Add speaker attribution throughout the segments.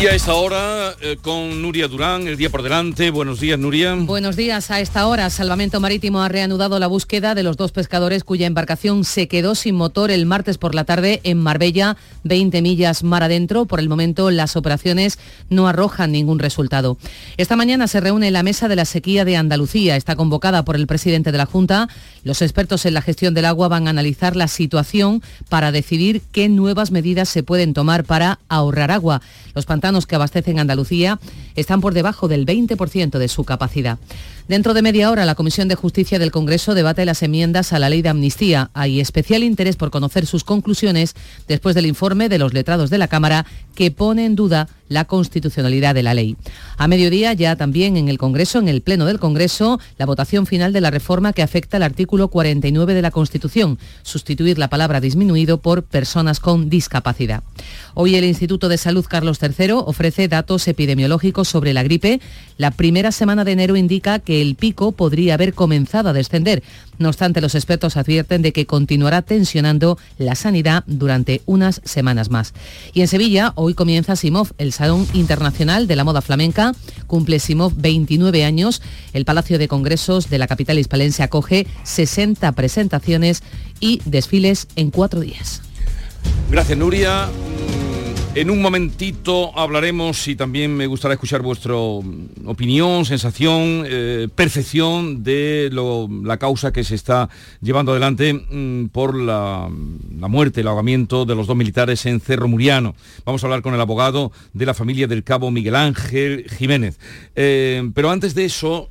Speaker 1: Y a esta hora, eh, con Nuria Durán, el día por delante. Buenos días, Nuria.
Speaker 2: Buenos días. A esta hora, Salvamento Marítimo ha reanudado la búsqueda de los dos pescadores cuya embarcación se quedó sin motor el martes por la tarde en Marbella, 20 millas mar adentro. Por el momento, las operaciones no arrojan ningún resultado. Esta mañana se reúne la Mesa de la Sequía de Andalucía. Está convocada por el presidente de la Junta. Los expertos en la gestión del agua van a analizar la situación para decidir qué nuevas medidas se pueden tomar para ahorrar agua. Los pantanos que abastecen Andalucía están por debajo del 20% de su capacidad. Dentro de media hora, la Comisión de Justicia del Congreso debate las enmiendas a la ley de amnistía. Hay especial interés por conocer sus conclusiones después del informe de los letrados de la Cámara que pone en duda la constitucionalidad de la ley. A mediodía, ya también en el Congreso, en el Pleno del Congreso, la votación final de la reforma que afecta al artículo 49 de la Constitución, sustituir la palabra disminuido por personas con discapacidad. Hoy el Instituto de Salud Carlos III ofrece datos epidemiológicos sobre la gripe. La primera semana de enero indica que el pico podría haber comenzado a descender. No obstante, los expertos advierten de que continuará tensionando la sanidad durante unas semanas más. Y en Sevilla, hoy comienza Simov, el Salón Internacional de la Moda Flamenca. Cumple Simov 29 años. El Palacio de Congresos de la capital hispalense acoge 60 presentaciones y desfiles en cuatro días.
Speaker 1: Gracias, Nuria. En un momentito hablaremos y también me gustaría escuchar vuestra opinión, sensación, eh, percepción de la causa que se está llevando adelante mm, por la, muerte, el ahogamiento de los dos militares en Cerro Muriano. Vamos a hablar con el abogado de la familia del cabo Miguel Ángel Jiménez. Eh, pero antes de eso,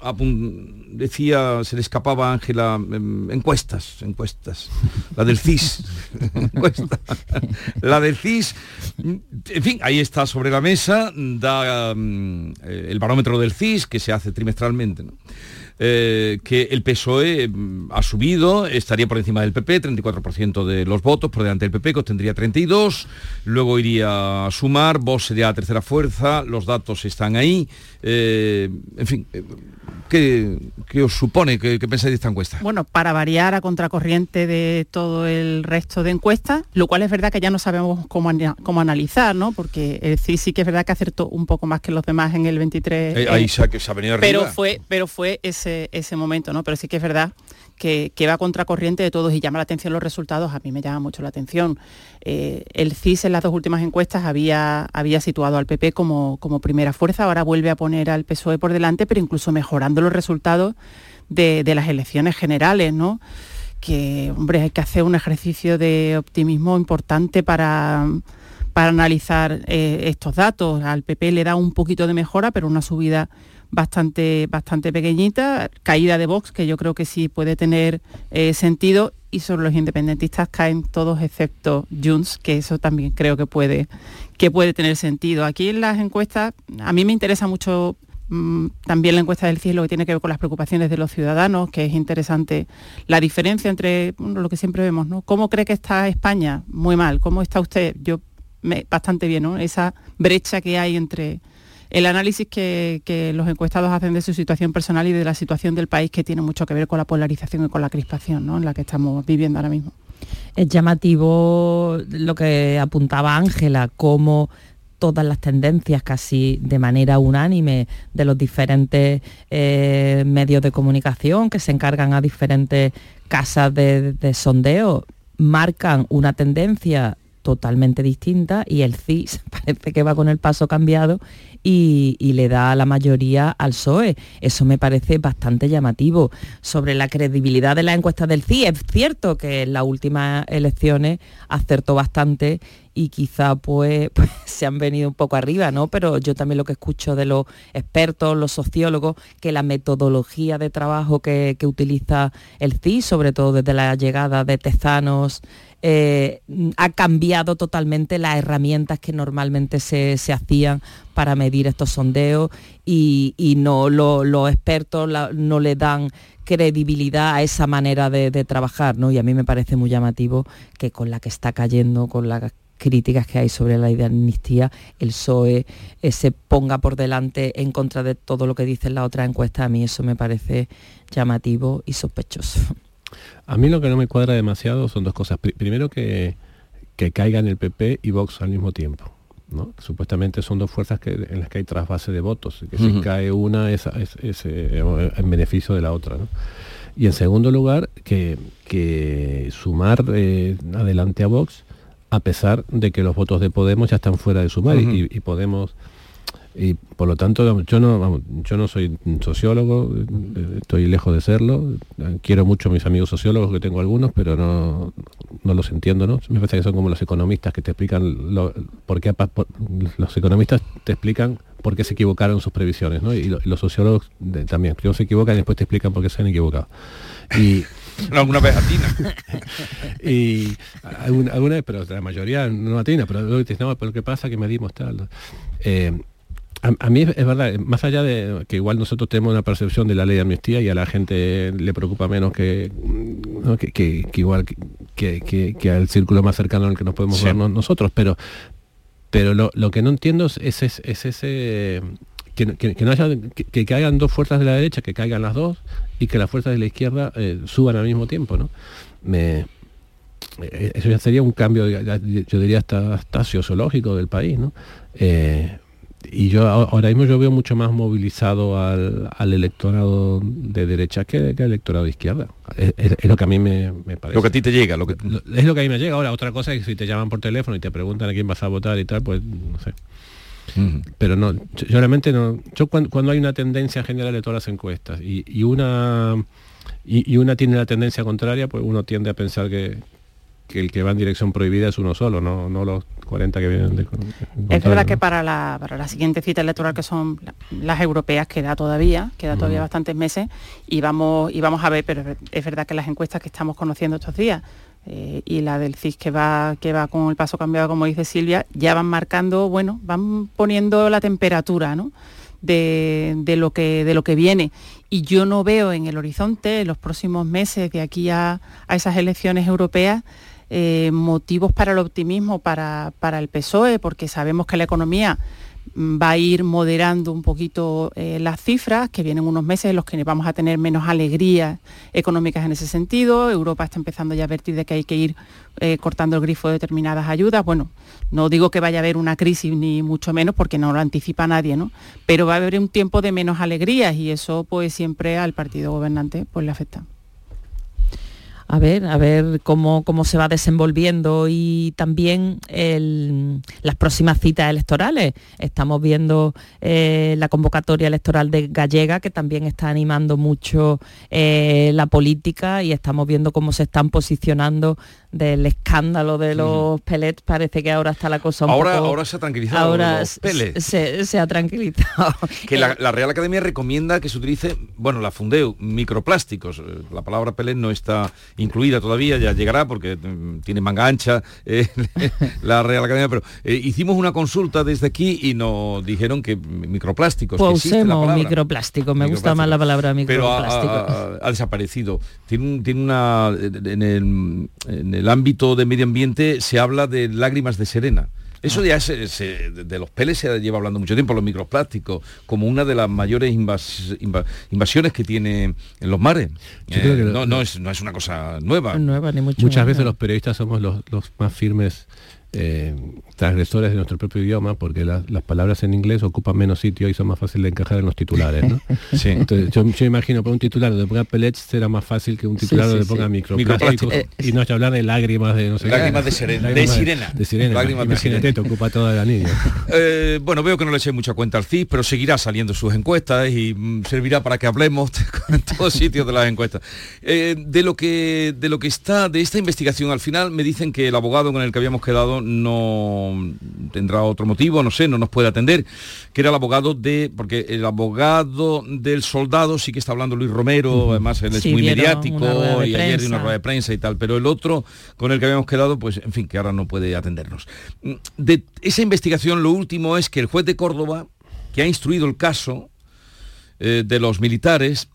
Speaker 1: decía, se le escapaba a Ángela encuestas, encuestas. La del CIS. la del CIS en fin, ahí está sobre la mesa, da mm, eh, el barómetro del CIS que se hace trimestralmente. Eh, que el PSOE mm, ha subido, estaría por encima del PP, 34% de los votos, por delante del PP, que tendría 32, luego iría a sumar, Vox sería la tercera fuerza, los datos están ahí, eh, en fin, ¿Qué, os supone? ¿Qué, pensáis de esta encuesta?
Speaker 3: Bueno, para variar a contracorriente de todo el resto de encuestas, lo cual es verdad que ya no sabemos cómo, cómo analizar, ¿no? Porque el CIS sí que es verdad que acertó un poco más que los demás en el 23.
Speaker 1: Eh, ahí se ha, se ha venido
Speaker 3: arriba. Pero fue, pero fue ese, ese momento, ¿no? Pero sí que es verdad que, va a contracorriente de todos y llama la atención los resultados, a mí me llama mucho la atención. Eh, el CIS en las dos últimas encuestas había, había situado al PP como, como primera fuerza, ahora vuelve a poner al PSOE por delante, pero incluso mejorando los resultados de, las elecciones generales, ¿no? que hombre, hay que hacer un ejercicio de optimismo importante para, para analizar eh, estos datos. Al PP le da un poquito de mejora, pero una subida bastante, bastante pequeñita, caída de Vox, que yo creo que sí puede tener eh, sentido, y sobre los independentistas caen todos excepto Junts, que eso también creo que puede, que puede tener sentido. Aquí en las encuestas, a mí me interesa mucho mm, también la encuesta del cielo que tiene que ver con las preocupaciones de los ciudadanos, que es interesante la diferencia entre lo que siempre vemos, ¿no? ¿Cómo cree que está España? Muy mal. ¿Cómo está usted? Yo bastante bien, ¿no? Esa brecha que hay entre el análisis que, los encuestados hacen de su situación personal y de la situación del país que tiene mucho que ver con la polarización y con la crispación en la que estamos viviendo ahora mismo.
Speaker 2: Es llamativo lo que apuntaba Ángela, cómo todas las tendencias casi de manera unánime de los diferentes eh, medios de comunicación que se encargan a diferentes casas de sondeo marcan una tendencia totalmente distinta y el CIS parece que va con el paso cambiado y, le da la mayoría al PSOE. Eso me parece bastante llamativo. Sobre la credibilidad de la encuesta del CIS, es cierto que en las últimas elecciones acertó bastante y quizá pues, pues, se han venido un poco arriba, ¿no? Pero yo también lo que escucho de los expertos, los sociólogos, que la metodología de trabajo que, utiliza el CIS, sobre todo desde la llegada de Tezanos, eh, ha cambiado totalmente las herramientas que normalmente se, hacían para medir estos sondeos y, no los expertos no le dan credibilidad a esa manera de, trabajar, ¿no? Y a mí me parece muy llamativo que con la que está cayendo, con las críticas que hay sobre la idea de amnistía, el PSOE eh, se ponga por delante en contra de todo lo que dicen las otras encuestas, a mí eso me parece llamativo y sospechoso.
Speaker 4: A mí lo que no me cuadra demasiado son dos cosas. primero que, que caigan el PP y Vox al mismo tiempo. ¿No? Supuestamente son dos fuerzas que, en las que hay trasvase de votos, que si cae una es, eh, en beneficio de la otra. Y en segundo lugar, que, que sumar eh, adelante a Vox, a pesar de que los votos de Podemos ya están fuera de sumar y Podemos y por lo tanto yo no yo no soy sociólogo estoy lejos de serlo quiero mucho a mis amigos sociólogos que tengo algunos pero no, no los entiendo no me parece que son como los economistas que te explican lo, por qué los economistas te explican por qué se equivocaron sus previsiones ¿no? y, los sociólogos también primero se equivocan y después te explican por qué se han equivocado y
Speaker 1: alguna vez atina.
Speaker 4: y alguna, vez, pero la mayoría no atina, pero lo que, no, pero que pasa que medimos tal. Eh, a, mí es, verdad, más allá de que igual nosotros tenemos una percepción de la ley de amnistía y a la gente le preocupa menos que, que, igual que, al círculo más cercano al que nos podemos ver nosotros, pero, pero lo, que no entiendo es, es, ese... Que, no haya, que, caigan dos fuerzas de la derecha, que caigan las dos y que las fuerzas de la izquierda eh, suban al mismo tiempo, ¿no? Me, eh, eso ya sería un cambio, yo diría hasta, hasta sociológico del país, ¿no? Eh, y yo ahora mismo yo veo mucho más movilizado al, electorado de derecha que, al electorado de izquierda. Es, lo que a mí me, parece.
Speaker 1: Lo que a ti te llega. Lo que...
Speaker 4: es lo que a mí me llega. Ahora, otra cosa es que si te llaman por teléfono y te preguntan a quién vas a votar y tal, pues no sé. Pero no, yo, realmente no. Yo cuando, hay una tendencia general de todas las encuestas y, una y, una tiene la tendencia contraria, pues uno tiende a pensar que, que el que va en dirección prohibida es uno solo, no, no los 40 que vienen de...
Speaker 3: Es verdad que para la, para la siguiente cita electoral, que son las europeas, queda todavía, queda todavía bastantes meses, y vamos, y vamos a ver, pero es verdad que las encuestas que estamos conociendo estos días, eh, y la del CIS que va, que va con el paso cambiado, como dice Silvia, ya van marcando, bueno, van poniendo la temperatura, ¿no? De, de, lo que, de lo que viene. Y yo no veo en el horizonte, en los próximos meses, de aquí a, a esas elecciones europeas, eh, motivos para el optimismo para, el PSOE, porque sabemos que la economía mm, va a ir moderando un poquito eh, las cifras, que vienen unos meses en los que vamos a tener menos alegrías económicas en ese sentido. Europa está empezando ya a advertir de que hay que ir eh, cortando el grifo de determinadas ayudas. Bueno, no digo que vaya a haber una crisis ni mucho menos porque no lo anticipa nadie, ¿no? Pero va a haber un tiempo de menos alegrías y eso pues siempre al partido gobernante pues le afecta
Speaker 2: a ver, a ver cómo, cómo se va desenvolviendo y también las próximas citas electorales. Estamos viendo eh, la convocatoria electoral de Gallega, que también está animando mucho eh, la política y estamos viendo cómo se están posicionando del escándalo de los pellets, parece que ahora está la cosa un
Speaker 1: ahora,
Speaker 2: poco...
Speaker 1: Ahora se ha tranquilizado
Speaker 2: ahora Se, ha tranquilizado.
Speaker 1: Que la, Real Academia recomienda que se utilice, bueno, la Fundeu, microplásticos. La palabra pellet no está incluida todavía, ya llegará porque mm, tiene manga ancha eh, la Real Academia, pero eh, hicimos una consulta desde aquí y nos dijeron que microplásticos.
Speaker 2: Pues usemos microplástico, me gusta más la palabra microplástico.
Speaker 1: Pero ha, desaparecido. Tiene, tiene una... En el, el ámbito de medio ambiente se habla de lágrimas de serena. Eso ya de los peles se lleva hablando mucho tiempo, los microplásticos, como una de las mayores invasiones que tiene en los mares. Eh, no, es, una cosa nueva.
Speaker 4: Muchas veces los periodistas somos los, los más firmes eh, transgresores de nuestro propio idioma, porque las palabras en inglés ocupan menos sitio y son más fáciles de encajar en los titulares. ¿no? Entonces, yo, yo, imagino para un titular donde ponga pellets será más fácil que un titular donde ponga microplásticos y no hay que hablar de lágrimas de no sé
Speaker 1: Lágrimas de, sirena. de sirena.
Speaker 4: De sirena. Lágrimas de sirena. te ocupa toda la niña.
Speaker 1: Eh, bueno, veo que no le eché mucha cuenta al CIS, pero seguirá saliendo sus encuestas y mm, servirá para que hablemos en todos sitios de las encuestas. Eh, de lo que de lo que está, de esta investigación, al final me dicen que el abogado con el que habíamos quedado no tendrá otro motivo, no sé, no nos puede atender, que era el abogado de, porque el abogado del soldado sí que está hablando Luis Romero, además él es muy mediático y ayer de una rueda de prensa y tal, pero el otro con el que habíamos quedado, pues en fin, que ahora no puede atendernos. De esa investigación lo último es que el juez de Córdoba, que ha instruido el caso eh, de los militares,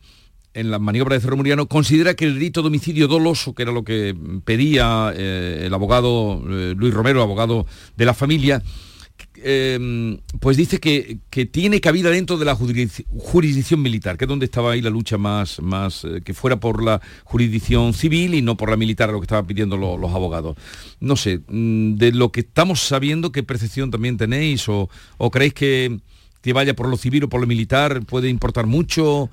Speaker 1: en la maniobra de Cerro Muriano, considera que el delito de homicidio doloso, que era lo que pedía eh, el abogado eh, Luis Romero, abogado de la familia, em, pues dice que, que, tiene cabida dentro de la jurisdicción militar, que es donde estaba ahí la lucha más, más eh, que fuera por la jurisdicción civil y no por la militar, lo que estaban pidiendo los abogados. No sé, mm, de lo que estamos sabiendo, ¿qué percepción también tenéis? ¿O, o creéis que, que vaya por lo civil o por lo militar puede importar mucho?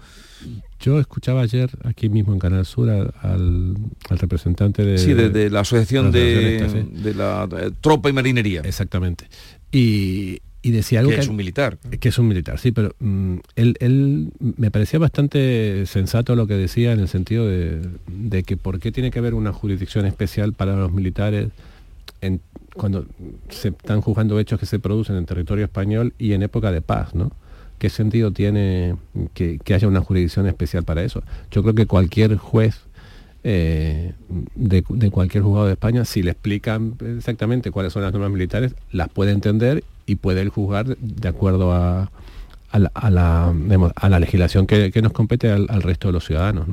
Speaker 4: Yo escuchaba ayer aquí mismo en Canal Sur al, representante de,
Speaker 1: sí, de, la Asociación de, de, la eh, Tropa y Marinería.
Speaker 4: Exactamente. Y, decía algo
Speaker 1: que, es un militar.
Speaker 4: Que es un militar, sí, pero mm, él, me parecía bastante sensato lo que decía en el sentido de, que por qué tiene que haber una jurisdicción especial para los militares cuando se están juzgando hechos que se producen en territorio español y en época de paz, ¿no? ¿Qué sentido tiene que, haya una jurisdicción especial para eso? Yo creo que cualquier juez eh, de, cualquier juzgado de España, si le explican exactamente cuáles son las normas militares, las puede entender y puede juzgar de acuerdo a, la, legislación que, nos compete al, resto de los ciudadanos.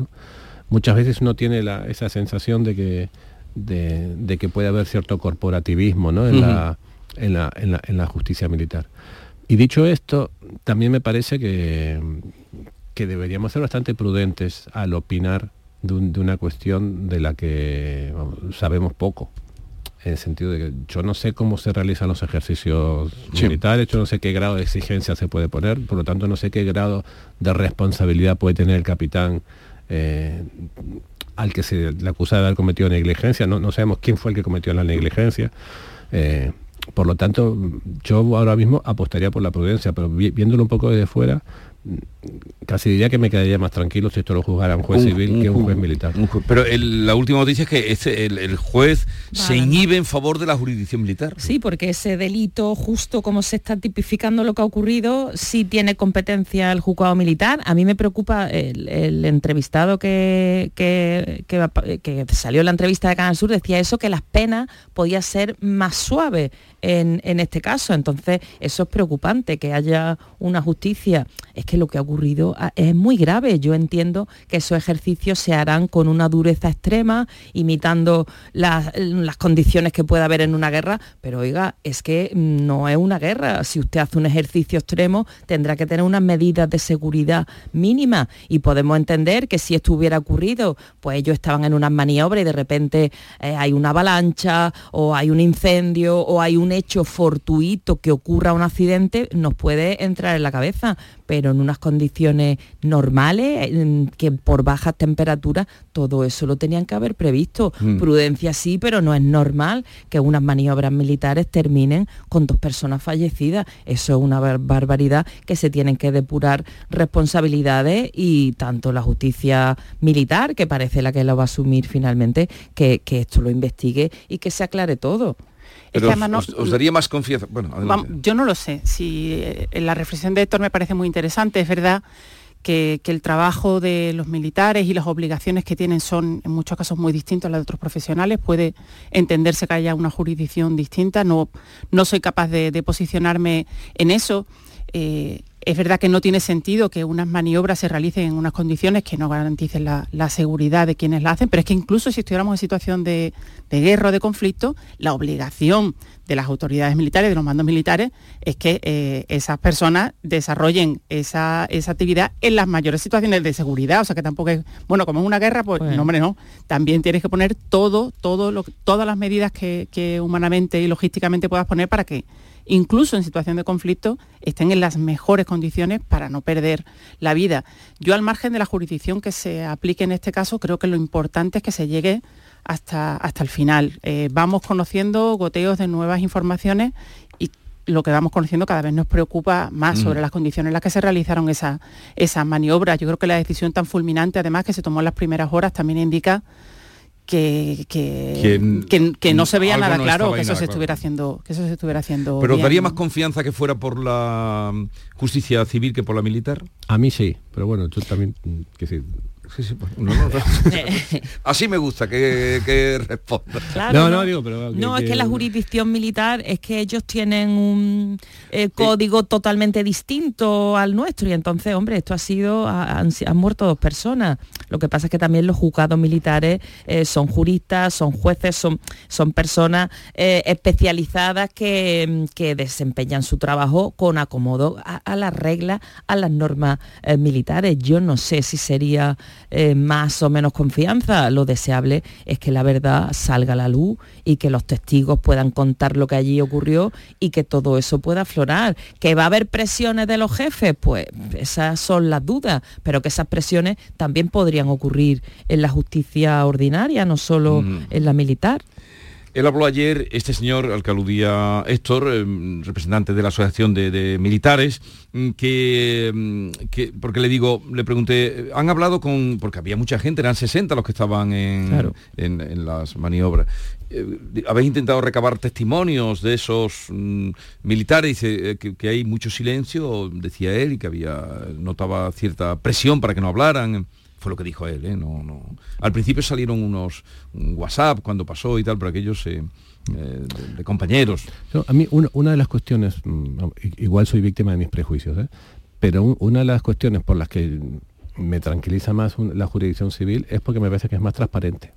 Speaker 4: Muchas veces uno tiene esa sensación de que, de, que puede haber cierto corporativismo en, la, en la justicia militar. Y dicho esto, también me parece que, que deberíamos ser bastante prudentes al opinar de, una cuestión de la que sabemos poco. En el sentido de que yo no sé cómo se realizan los ejercicios militares, yo no sé qué grado de exigencia se puede poner, por lo tanto no sé qué grado de responsabilidad puede tener el capitán eh, al que se le acusa de haber cometido negligencia, no, no sabemos quién fue el que cometió la negligencia. Eh, por lo tanto, yo ahora mismo apostaría por la prudencia, pero viéndolo un poco desde fuera, casi diría que me quedaría más tranquilo si esto lo juzgara un juez civil que un juez militar.
Speaker 1: pero la última noticia es que este, el, juez se inhibe en favor de la jurisdicción militar.
Speaker 5: Sí, porque ese delito, justo como se está tipificando lo que ha ocurrido, sí tiene competencia el juzgado militar. A mí me preocupa el, entrevistado que, que, que, salió en la entrevista de Canal Sur, decía eso, que las penas podían ser más suaves en, este caso. Entonces, eso es preocupante, que haya una justicia. Es que lo que ha ocurrido ah, es muy grave. Yo entiendo que esos ejercicios se harán con una dureza extrema, imitando las, condiciones que puede haber en una guerra, pero oiga, es que no es una guerra. Si usted hace un ejercicio extremo, tendrá que tener unas medidas de seguridad mínimas y podemos entender que si esto hubiera ocurrido, pues ellos estaban en unas maniobras y de repente eh, hay una avalancha o hay un incendio o hay un hecho fortuito que ocurra un accidente, nos puede entrar en la cabeza, pero en unas condiciones normales, que por bajas temperaturas, todo eso lo tenían que haber previsto. Mm. Prudencia sí, pero no es normal que unas maniobras militares terminen con dos personas fallecidas. Eso es una barbaridad que se tienen que depurar responsabilidades y tanto la justicia militar, que parece la que lo va a asumir finalmente, que, que esto lo investigue y que se aclare todo.
Speaker 1: Pero os, daría más confianza. Bueno,
Speaker 3: yo no lo sé. Si eh, la reflexión de Héctor me parece muy interesante, es verdad que, el trabajo de los militares y las obligaciones que tienen son en muchos casos muy distintos a las de otros profesionales. Puede entenderse que haya una jurisdicción distinta. No, no soy capaz de, posicionarme en eso. Eh, es verdad que no tiene sentido que unas maniobras se realicen en unas condiciones que no garanticen la, seguridad de quienes la hacen, pero es que incluso si estuviéramos en situación de, guerra o de conflicto, la obligación de las autoridades militares, de los mandos militares, es que eh, esas personas desarrollen esa, actividad en las mayores situaciones de seguridad. O sea que tampoco es, bueno, como es una guerra, pues no, hombre, no. También tienes que poner todo, todo lo, todas las medidas que, que humanamente y logísticamente puedas poner para que incluso en situación de conflicto, estén en las mejores condiciones para no perder la vida. Yo al margen de la jurisdicción que se aplique en este caso, creo que lo importante es que se llegue hasta, hasta el final. Eh, vamos conociendo goteos de nuevas informaciones y lo que vamos conociendo cada vez nos preocupa más sobre las condiciones en las que se realizaron esas esa maniobras. Yo creo que la decisión tan fulminante, además, que se tomó en las primeras horas, también indica que, que, no se veía nada claro que eso se estuviera haciendo que eso se estuviera haciendo
Speaker 1: pero daría más confianza que fuera por la justicia civil que por la militar
Speaker 4: a mí sí pero bueno tú también que sí.
Speaker 1: Así me gusta que, responda.
Speaker 5: no, no, digo, pero... no, es que la jurisdicción militar es que ellos tienen un eh, código totalmente distinto al nuestro y entonces, hombre, esto ha sido, han, muerto dos personas. Lo que pasa es que también los juzgados militares eh, son juristas, son jueces, son, son personas eh, especializadas que, desempeñan su trabajo con acomodo a, las reglas, a las normas eh, militares. Yo no sé si sería más o menos confianza. Lo deseable es que la verdad salga a la luz y que los testigos puedan contar lo que allí ocurrió y que todo eso pueda aflorar. ¿Que va a haber presiones de los jefes? Pues esas son las dudas, pero que esas presiones también podrían ocurrir en la justicia ordinaria, no solo mm. en la militar.
Speaker 1: Él habló ayer, este señor al que aludía Héctor, eh, representante de la Asociación de, Militares, mm, mm, que, porque le digo, le pregunté, han hablado con, porque había mucha gente, eran 60 los que estaban en, en, las maniobras. Eh, habéis intentado recabar testimonios de esos militares, dice eh, que, hay mucho silencio, decía él, y que había, notaba cierta presión para que no hablaran lo que dijo él, ¿eh? no, no. Al principio salieron unos WhatsApp cuando pasó y tal, pero aquellos eh, eh, de, compañeros.
Speaker 4: a mí una, de las cuestiones, mm, igual soy víctima de mis prejuicios, pero una de las cuestiones por las que me tranquiliza más la jurisdicción civil es porque me parece que es más transparente.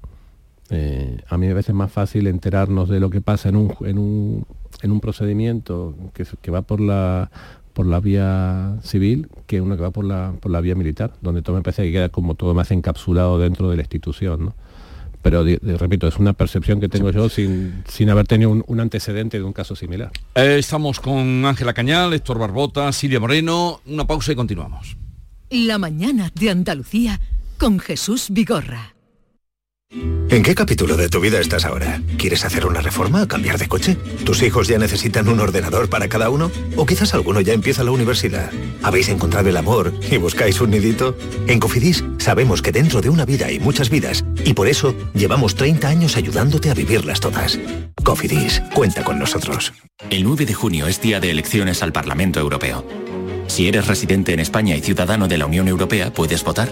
Speaker 4: a mí me parece más fácil enterarnos de lo que pasa en un, en un, en un procedimiento que, que va por la por la vía civil que uno que va por la, por la vía militar, donde todo me parece que queda como todo más encapsulado dentro de la institución. Pero repito, es una percepción que tengo yo sin, sin haber tenido un, antecedente de un caso similar.
Speaker 1: Eh, estamos con Ángela Cañal, Héctor Barbota, Silvia Moreno. Una pausa y continuamos.
Speaker 6: La mañana de Andalucía con Jesús Vigorra.
Speaker 7: ¿En qué capítulo de tu vida estás ahora? ¿Quieres hacer una reforma o cambiar de coche? ¿Tus hijos ya necesitan un ordenador para cada uno? ¿O quizás alguno ya empieza la universidad? ¿Habéis encontrado el amor y buscáis un nidito? En Cofidis sabemos que dentro de una vida hay muchas vidas y por eso llevamos 30 años ayudándote a vivirlas todas. Cofidis, cuenta con nosotros.
Speaker 8: El 9 de junio es día de elecciones al Parlamento Europeo. Si eres residente en España y ciudadano de la Unión Europea, puedes votar.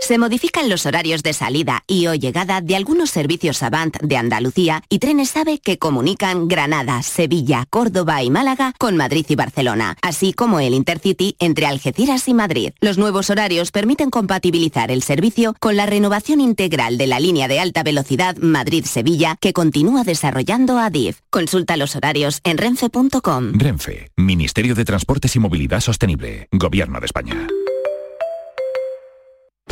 Speaker 9: Se modifican los horarios de salida y o llegada de algunos servicios Avant de Andalucía y Trenes AVE que comunican Granada, Sevilla, Córdoba y Málaga con Madrid y Barcelona, así como el Intercity entre Algeciras y Madrid. Los nuevos horarios permiten compatibilizar el servicio con la renovación integral de la línea de alta velocidad Madrid-Sevilla que continúa desarrollando ADIF. Consulta los horarios en renfe.com.
Speaker 10: Renfe, Ministerio de Transportes y Movilidad Sostenible, Gobierno de España.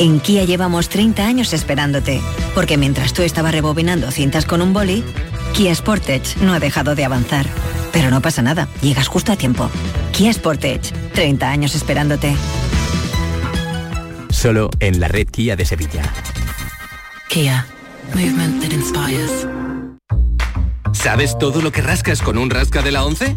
Speaker 11: En Kia llevamos 30 años esperándote, porque mientras tú estabas rebobinando cintas con un boli, Kia Sportage no ha dejado de avanzar. Pero no pasa nada, llegas justo a tiempo. Kia Sportage, 30 años esperándote.
Speaker 12: Solo en la red Kia de Sevilla.
Speaker 13: Kia, movement that inspires.
Speaker 14: ¿Sabes todo lo que rascas con un rasca de la 11?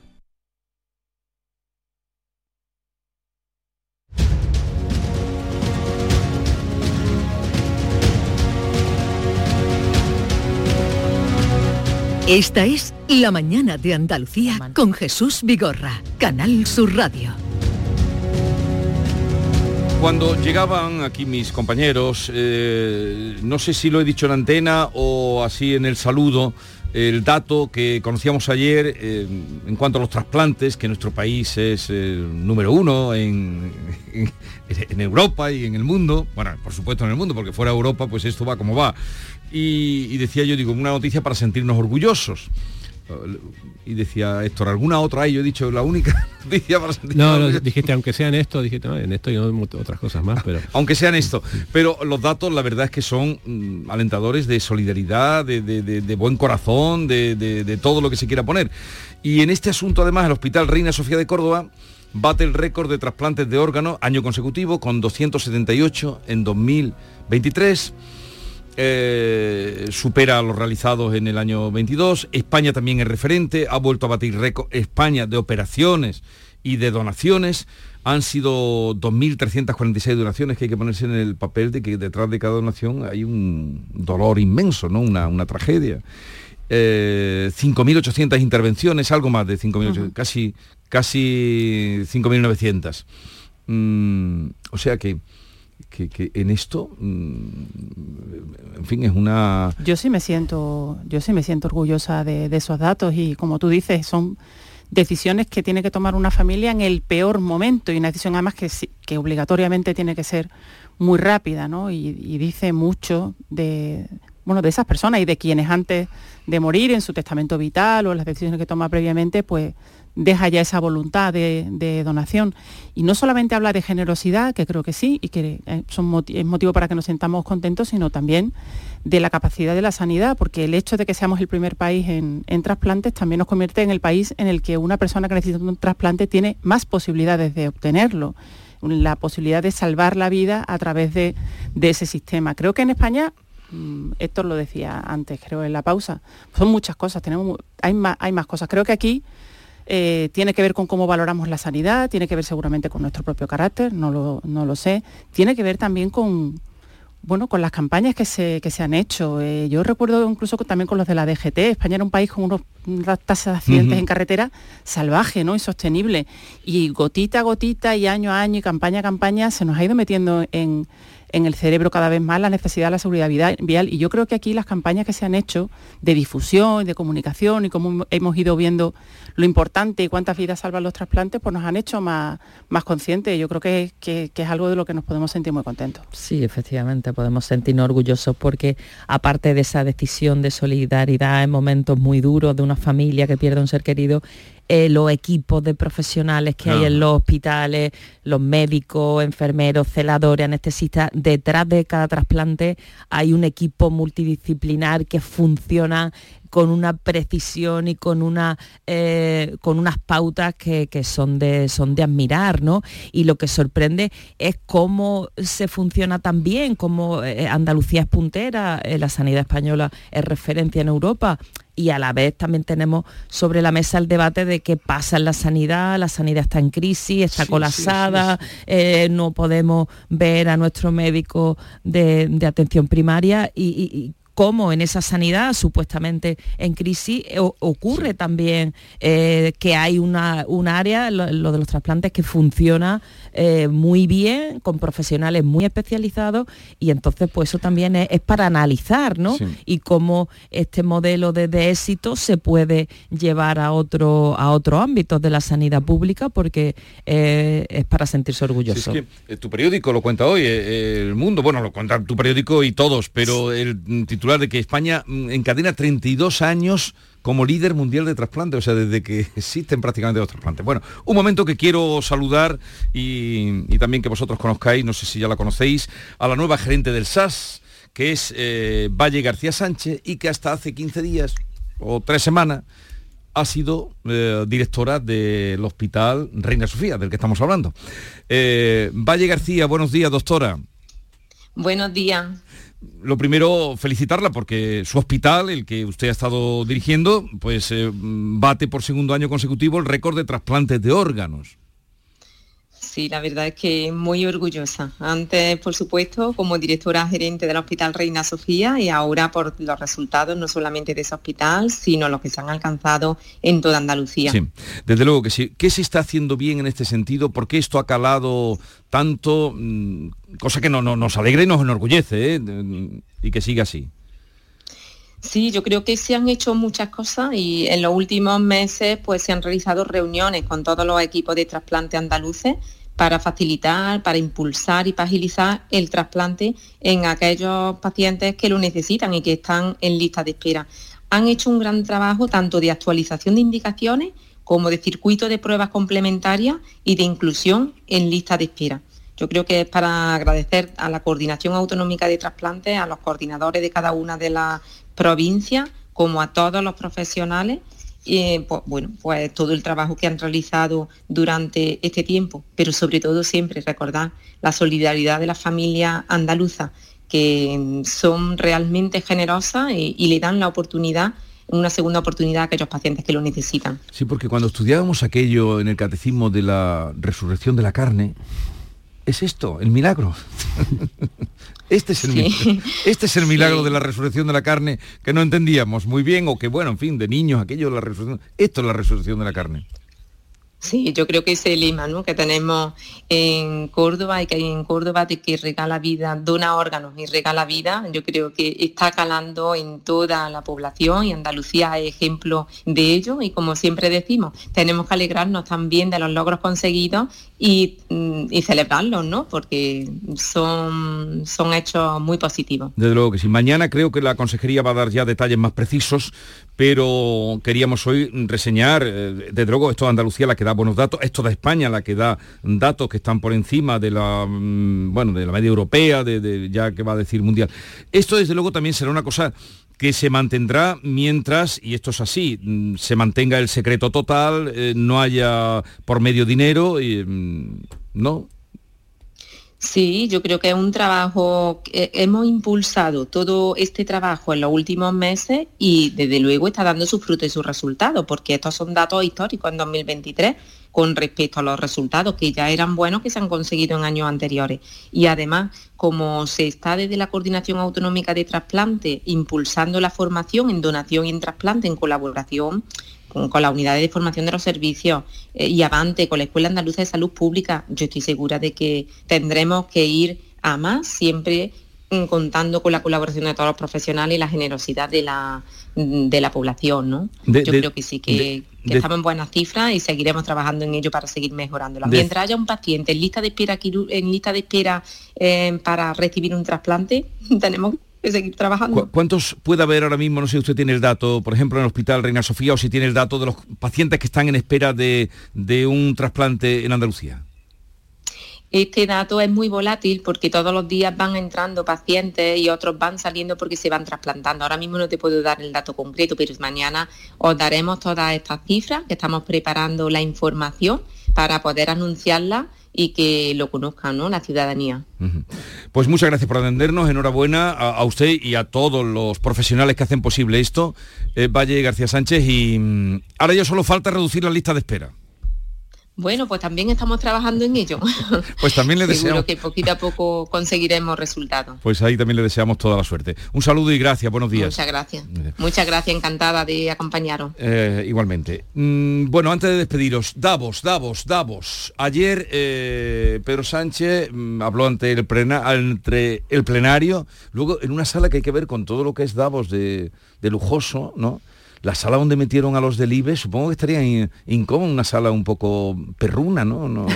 Speaker 6: Esta es La Mañana de Andalucía con Jesús Vigorra, Canal Sur Radio.
Speaker 1: Cuando llegaban aquí mis compañeros, eh, no sé si lo he dicho en antena o así en el saludo, el dato que conocíamos ayer eh, en cuanto a los trasplantes, que nuestro país es el número uno en, en, en, Europa y en el mundo, bueno, por supuesto en el mundo, porque fuera de Europa pues esto va como va. Y, y decía yo, digo, una noticia para sentirnos orgullosos y decía Héctor, ¿alguna otra hay? Yo he dicho la única noticia para
Speaker 4: No, no, dijiste, aunque sean esto, dijiste, no, en esto y no otras cosas más, pero...
Speaker 1: aunque sean esto. Pero los datos, la verdad es que son mm, alentadores de solidaridad, de, de, de, de buen corazón, de, todo lo que se quiera poner. Y en este asunto, además, el Hospital Reina Sofía de Córdoba bate el récord de trasplantes de órganos año consecutivo con 278 en 2023 eh, supera a los realizados en el año 22. España también es referente, ha vuelto a batir récord. España de operaciones y de donaciones han sido 2.346 donaciones que hay que ponerse en el papel de que detrás de cada donación hay un dolor inmenso, ¿no? una, una tragedia. Eh, 5.800 intervenciones, algo más de 5.800, uh -huh. casi, casi 5.900. Mm, o sea que que, que, en esto, en fin, es una...
Speaker 3: Yo sí me siento, yo sí me siento orgullosa de, de, esos datos y como tú dices, son decisiones que tiene que tomar una familia en el peor momento y una decisión además que, que obligatoriamente tiene que ser muy rápida, ¿no? Y, y dice mucho de, bueno, de esas personas y de quienes antes de morir en su testamento vital o las decisiones que toma previamente, pues deja ya esa voluntad de, donación. Y no solamente habla de generosidad, que creo que sí, y que moti es motivo para que nos sentamos contentos, sino también de la capacidad de la sanidad, porque el hecho de que seamos el primer país en, trasplantes también nos convierte en el país en el que una persona que necesita un trasplante tiene más posibilidades de obtenerlo la posibilidad de salvar la vida a través de, ese sistema. Creo que en España Héctor lo decía antes, creo, en la pausa. Son muchas cosas, tenemos, hay, más, hay más cosas. Creo que aquí eh, tiene que ver con cómo valoramos la sanidad, tiene que ver seguramente con nuestro propio carácter, no lo, no lo sé. Tiene que ver también con, bueno, con las campañas que se, que se han hecho. Eh, yo recuerdo incluso también con los de la DGT. España era un país con unos, unas tasas de accidentes uh -huh. en carretera salvaje, ¿no? Insostenible. Y gotita a gotita y año a año y campaña a campaña se nos ha ido metiendo en en el cerebro cada vez más la necesidad de la seguridad vial y yo creo que aquí las campañas que se han hecho de difusión, de comunicación y como hemos ido viendo lo importante y cuántas vidas salvan los trasplantes, pues nos han hecho más, más conscientes. Yo creo que, que, que, es algo de lo que nos podemos sentir muy contentos.
Speaker 5: Sí, efectivamente, podemos sentirnos orgullosos porque aparte de esa decisión de solidaridad en momentos muy duros de una familia que pierde un ser querido, eh, los equipos de profesionales que hay en los hospitales, los médicos, enfermeros, celadores, anestesistas, detrás de cada trasplante hay un equipo multidisciplinar que funciona con una precisión y con, una, eh, con unas pautas que, que, son, de, son de admirar, ¿no? Y lo que sorprende es cómo se funciona tan bien, cómo eh, Andalucía es puntera, eh, la sanidad española es referencia en Europa y a la vez también tenemos sobre la mesa el debate de qué pasa en la sanidad, la sanidad está en crisis, está sí, colapsada, sí, sí, eh, no podemos ver a nuestro médico de, de atención primaria y, y, y cómo en esa sanidad supuestamente en crisis o, ocurre también eh, que hay una, un área, lo, lo, de los trasplantes, que funciona eh, muy bien, con profesionales muy especializados y entonces pues eso también es, es para analizar, ¿no? Sí. Y cómo este modelo de, de, éxito se puede llevar a otro a otros ámbitos de la sanidad pública porque eh, es para sentirse orgulloso.
Speaker 1: Sí, es que, tu periódico lo cuenta hoy, El Mundo, bueno, lo cuenta tu periódico y todos, pero el titular de que España mm, encadena 32 años como líder mundial de trasplante, o sea, desde que existen prácticamente los trasplantes. Bueno, un momento que quiero saludar y, y también que vosotros conozcáis, no sé si ya la conocéis, a la nueva gerente del SAS, que es eh, Valle García Sánchez y que hasta hace 15 días o tres semanas ha sido eh, directora del Hospital Reina Sofía, del que estamos hablando. Eh, Valle García, buenos días, doctora.
Speaker 15: Buenos días.
Speaker 1: Lo primero, felicitarla porque su hospital, el que usted ha estado dirigiendo, pues eh, bate por segundo año consecutivo el récord de trasplantes de órganos
Speaker 15: sí, la verdad es que muy orgullosa. Antes, por supuesto, como directora gerente del Hospital Reina Sofía y ahora por los resultados no solamente de ese hospital, sino los que se han alcanzado en toda Andalucía.
Speaker 1: Sí, desde luego que sí. ¿Qué se está haciendo bien en este sentido? ¿Por qué esto ha calado tanto? Mm, cosa que no, nos alegra y nos enorgullece ¿eh? y que siga así.
Speaker 15: Sí, yo creo que se han hecho muchas cosas y en los últimos meses pues se han realizado reuniones con todos los equipos de trasplante andaluces para facilitar, para impulsar y para agilizar el trasplante en aquellos pacientes que lo necesitan y que están en lista de espera. Han hecho un gran trabajo tanto de actualización de indicaciones como de circuito de pruebas complementarias y de inclusión en lista de espera. Yo creo que es para agradecer a la Coordinación Autonómica de Trasplantes, a los coordinadores de cada una de las provincias, como a todos los profesionales pues, bueno, pues todo el trabajo que han realizado durante este tiempo, pero sobre todo siempre recordar la solidaridad de las familias andaluzas que son realmente generosas y, le dan la oportunidad una segunda oportunidad a aquellos pacientes que lo necesitan.
Speaker 1: Sí, porque cuando estudiábamos aquello en el catecismo de la resurrección de la carne, es esto, el milagro. Este es, el, milagro, este es el milagro de la resurrección de la carne que no entendíamos muy bien o que, bueno, en fin, de niños, aquello de la resurrección. Esto es la resurrección de la carne.
Speaker 15: Sí, yo creo que ese lema ¿no? que tenemos en Córdoba y que hay en Córdoba de que regala vida, dona órganos y regala vida, yo creo que está calando en toda la población y Andalucía es ejemplo de ello y como siempre decimos, tenemos que alegrarnos también de los logros conseguidos y, mm, celebrarlos, ¿no? Porque son, son hechos muy positivos.
Speaker 1: Desde luego que sí. Mañana creo que la consejería va a dar ya detalles más precisos, pero queríamos hoy reseñar, eh, desde luego esto de Andalucía la que da buenos datos, esto de España la que da datos que están por encima de la mm, bueno de la media europea, de, ya que va a decir mundial. Esto desde luego también será una cosa que se mantendrá mientras, y esto es así, mm, se mantenga el secreto total, eh, no haya por medio dinero, mm, ¿no?
Speaker 15: Sí, yo creo que es un trabajo, hemos impulsado todo este trabajo en los últimos meses y desde luego está dando sus frutos y sus resultados, porque estos son datos históricos en 2023 con respecto a los resultados que ya eran buenos que se han conseguido en años anteriores. Y además, como se está desde la Coordinación Autonómica de Trasplante impulsando la formación en donación y en trasplante en colaboración con, la unidad de formación de los servicios eh, y Avante, con la Escuela Andaluza de Salud Pública, yo estoy segura de que tendremos que ir a más, siempre mm, contando con la colaboración de todos los profesionales y la generosidad de la, mm, de la población, ¿no? Yo creo que sí, que, estamos en buenas cifras y seguiremos trabajando en ello para seguir mejorándola. Mientras haya un paciente en lista de espera, en lista de espera eh, para recibir un trasplante, tenemos seguir trabajando.
Speaker 1: ¿Cuántos puede haber ahora mismo, no sé si usted tiene el dato, por ejemplo, en el Hospital Reina Sofía, o si tiene el dato de los pacientes que están en espera de, un trasplante en Andalucía?
Speaker 15: Este dato es muy volátil porque todos los días van entrando pacientes y otros van saliendo porque se van trasplantando. Ahora mismo no te puedo dar el dato concreto, pero mañana os daremos todas estas cifras, que estamos preparando la información para poder anunciarla y que lo conozcan, ¿no? La ciudadanía.
Speaker 1: Pues muchas gracias por atendernos, enhorabuena a, usted y a todos los profesionales que hacen posible esto, eh, Valle García Sánchez, y mm, ahora ya solo falta reducir la lista de espera.
Speaker 15: Bueno, pues también estamos trabajando en ello.
Speaker 1: Pues también le deseamos...
Speaker 15: que poquito a poco conseguiremos resultados.
Speaker 1: Pues ahí también le deseamos toda la suerte. Un saludo y gracias, buenos días.
Speaker 15: Muchas gracias. Muchas gracias, encantada de acompañaros.
Speaker 1: Eh, igualmente. Mm, bueno, antes de despediros, Davos, Davos, Davos. Ayer eh, Pedro Sánchez mm, habló ante el, entre el plenario, luego en una sala que hay que ver con todo lo que es Davos de, de lujoso, ¿no? La sala donde metieron a los del IBE, supongo que estaría in- incómodo, una sala un poco perruna, ¿no? No-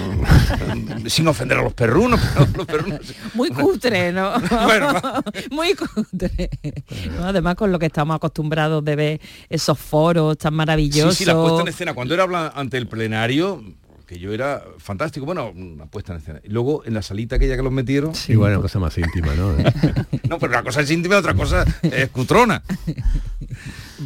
Speaker 1: sin ofender a los perrunos, pero los perrunos...
Speaker 5: Muy cutre, ¿no?
Speaker 1: Bueno,
Speaker 5: Muy cutre. No, Además, con lo que estamos acostumbrados de ver esos foros tan maravillosos.
Speaker 1: Sí, sí, la puesta en escena. Cuando era habla ante el plenario, que yo era fantástico, bueno, una puesta en escena. Y luego en la salita aquella que los metieron...
Speaker 4: Igual una cosa más íntima, ¿no?
Speaker 1: No, pero una cosa es íntima, otra cosa es cutrona.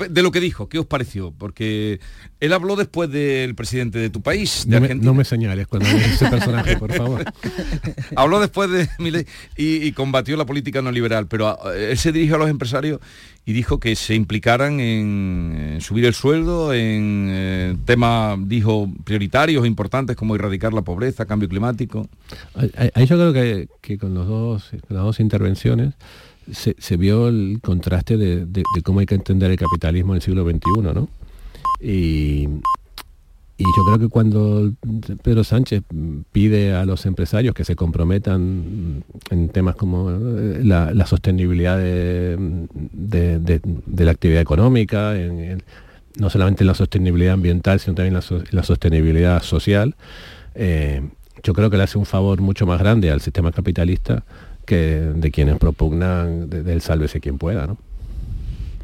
Speaker 1: De lo que dijo, ¿qué os pareció? Porque él habló después del presidente de tu país, de
Speaker 4: No me,
Speaker 1: Argentina.
Speaker 4: no me señales cuando ese personaje, por favor.
Speaker 1: Habló después de Milei y, y combatió la política no liberal, pero ah, él se dirigió a los empresarios y dijo que se implicaran en, en subir el sueldo, en eh, temas, dijo, prioritarios, importantes como erradicar la pobreza, cambio climático.
Speaker 4: Ahí- Ahí yo creo que, que con, los dos, con las dos intervenciones se, vio el contraste de, cómo hay que entender el capitalismo en el siglo XXI, ¿no? Y, yo creo que cuando Pedro Sánchez pide a los empresarios que se comprometan en temas como la, sostenibilidad de, la actividad económica, no solamente en la sostenibilidad ambiental, sino también en la, so- en la sostenibilidad social, eh, yo creo que le hace un favor mucho más grande al sistema capitalista de quienes propugnan de- del sálvese quien pueda, ¿no?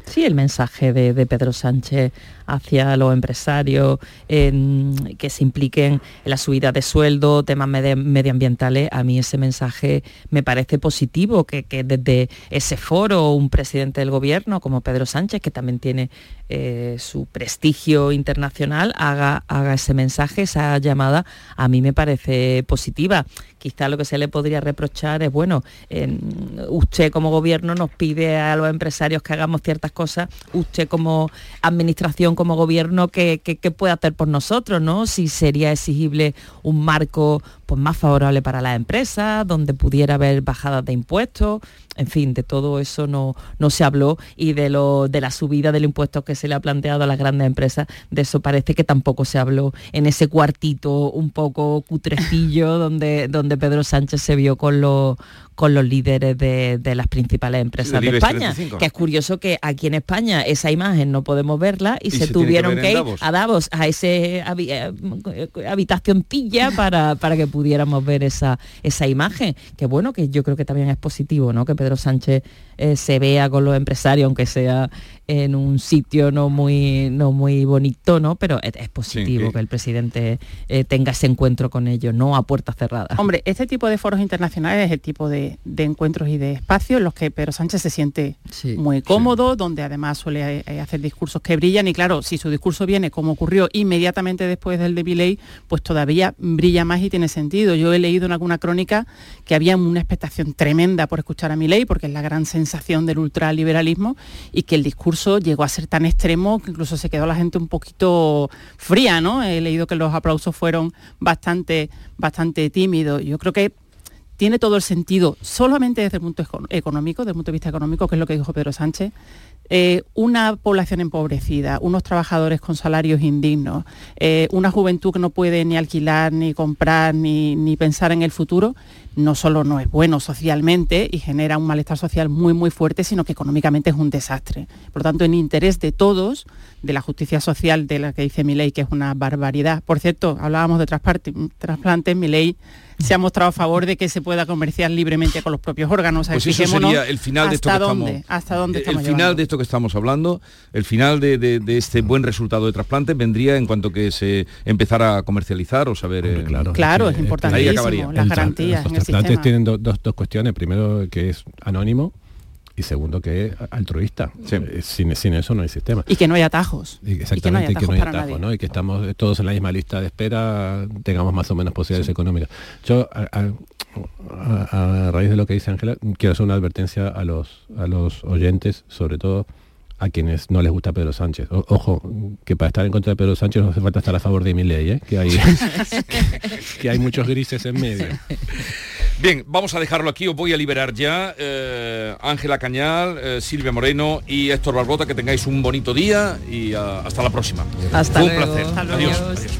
Speaker 5: Sí, el mensaje de, de Pedro Sánchez hacia los empresarios em, que se impliquen en la subida de sueldo, temas medioambientales, a mí ese mensaje me parece positivo, que, que desde ese foro un presidente del gobierno como Pedro Sánchez, que también tiene eh, su prestigio internacional, haga, haga ese mensaje, esa llamada, a mí me parece positiva. Quizá lo que se le podría reprochar es, bueno, usted como gobierno nos pide a los empresarios que hagamos ciertas cosas, usted como administración, como gobierno, ¿qué, qué- qué puede hacer por nosotros? ¿no? Si sería exigible un marco pues, más favorable para las empresas, donde pudiera haber bajadas de impuestos, en fin, de todo eso no, no se habló y de, lo, de la subida del impuesto que se le ha planteado a las grandes empresas, de eso parece que tampoco se habló en ese cuartito un poco cutrecillo donde, donde Pedro Sánchez se vio con los con los líderes de, de las principales empresas de España.
Speaker 1: 35.
Speaker 5: Que es curioso que aquí en España esa imagen no podemos verla y,
Speaker 1: Y
Speaker 5: se,
Speaker 1: que
Speaker 5: tuvieron que,
Speaker 1: en
Speaker 5: ir
Speaker 1: Davos.
Speaker 5: a Davos, a ese eh, habitacioncilla para, para que pudiéramos ver esa, esa imagen. Que bueno, que yo creo que también es positivo, ¿no? Que Pedro Sánchez eh, se vea con los empresarios, aunque sea en un sitio no muy, no muy bonito, ¿no? Pero es, es positivo
Speaker 3: que-
Speaker 5: que el presidente eh, tenga ese encuentro con ellos, no a puertas cerradas.
Speaker 3: Hombre, este tipo de foros internacionales es el tipo de, de encuentros y de espacios en los que Pedro Sánchez se siente muy cómodo, donde además suele eh, hacer discursos que brillan y claro, si su discurso viene como ocurrió inmediatamente después del de Milei, pues todavía brilla más y tiene sentido. Yo he leído en alguna crónica que había una expectación tremenda por escuchar a Milei, porque es la gran sensación del ultraliberalismo y que el discurso llegó a ser tan extremo que incluso se quedó la gente un poquito fría, ¿no? He leído que los aplausos fueron bastante, bastante tímidos. Yo creo que tiene todo el sentido, solamente desde el punto eco- económico, desde el punto de vista económico, que es lo que dijo Pedro Sánchez, eh, una población empobrecida, unos trabajadores con salarios indignos, eh, una juventud que no puede ni alquilar, ni comprar, ni, ni pensar en el futuro, no solo no es bueno socialmente y genera un malestar social muy, muy fuerte, sino que económicamente es un desastre. Por lo tanto, en interés de todos, de la justicia social de la que dice Milei, que es una barbaridad. Por cierto, hablábamos de trasplantes, Milei se ha mostrado a favor de que se pueda comerciar libremente con los propios órganos.
Speaker 1: Pues eso sería el final de esto
Speaker 3: hasta
Speaker 1: que
Speaker 3: dónde,
Speaker 1: estamos...
Speaker 3: hasta dónde
Speaker 1: el
Speaker 3: estamos
Speaker 1: final
Speaker 3: llevando.
Speaker 1: de esto que estamos hablando, el final de, de- de este buen resultado de trasplante vendría en cuanto que se empezara a comercializar o saber... eh,
Speaker 4: claro.
Speaker 3: Claro, es
Speaker 1: Ahí
Speaker 3: importantísimo,
Speaker 1: acabaría.
Speaker 3: las garantías
Speaker 4: Los
Speaker 3: en el
Speaker 4: trasplantes
Speaker 3: sistema.
Speaker 4: tienen do- dos, dos cuestiones. Primero, que es anónimo y segundo, que es altruista. Eh, Sin, sin eso no hay sistema.
Speaker 3: Y que no hay atajos.
Speaker 4: Y
Speaker 3: Y que no hay
Speaker 4: Exactamente, y que no
Speaker 3: atajos
Speaker 4: hay atajos. ¿no? Y que estamos todos en la misma lista de espera, tengamos más o menos posibilidades económicas. Yo, a, a- a- a raíz de lo que dice Ángela, quiero hacer una advertencia a los, a los oyentes, sobre todo a quienes no les gusta Pedro Sánchez. O- ojo, que para estar en contra de Pedro Sánchez no hace falta estar a favor de mi ley, ¿eh? que, hay, que hay muchos grises en medio.
Speaker 1: Bien, vamos a dejarlo aquí, os voy a liberar ya. eh, Ángela Cañal, eh, Silvia Moreno y Héctor Barbota, que tengáis un bonito día y ah, hasta la próxima.
Speaker 5: Hasta
Speaker 1: Fue un
Speaker 5: luego.
Speaker 1: placer.
Speaker 5: Hasta luego.
Speaker 1: Adiós.
Speaker 5: Adiós.
Speaker 1: Adiós.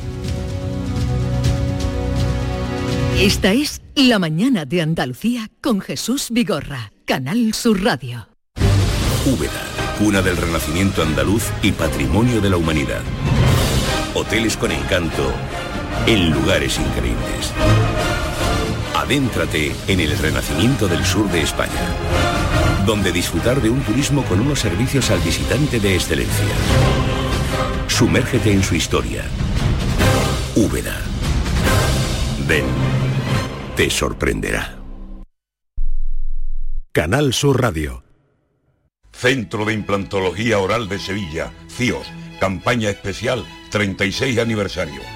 Speaker 6: Esta es La mañana de Andalucía con Jesús Vigorra, Canal Sur Radio.
Speaker 10: Úbeda.
Speaker 16: cuna del renacimiento andaluz y patrimonio de la humanidad. Hoteles con encanto en lugares increíbles. Adéntrate en el renacimiento del sur de España, donde disfrutar de un turismo con unos servicios al visitante de excelencia. Sumérgete en su historia. Úbeda. Ven, te sorprenderá.
Speaker 17: Canal Sur Radio.
Speaker 18: Centro de Implantología Oral de Sevilla, CIOS, campaña especial 36 aniversario.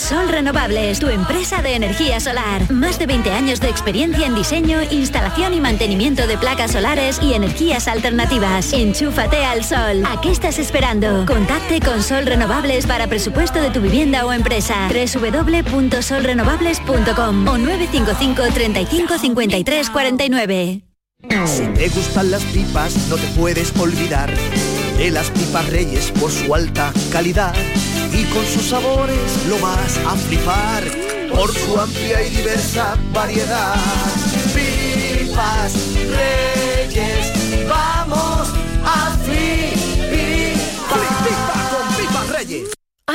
Speaker 19: Sol Renovables, tu empresa de energía solar. Más de 20 años de experiencia en diseño, instalación y mantenimiento de placas solares y energías alternativas. Enchúfate al sol. ¿A qué estás esperando? Contacte con Sol Renovables para presupuesto de tu vivienda o empresa. www.solrenovables.com o 955 35 53 49.
Speaker 20: Si te gustan las pipas, no te puedes olvidar de las pipas Reyes por su alta calidad y con sus sabores lo vas a flipar por su amplia y diversa variedad. Pipas Reyes,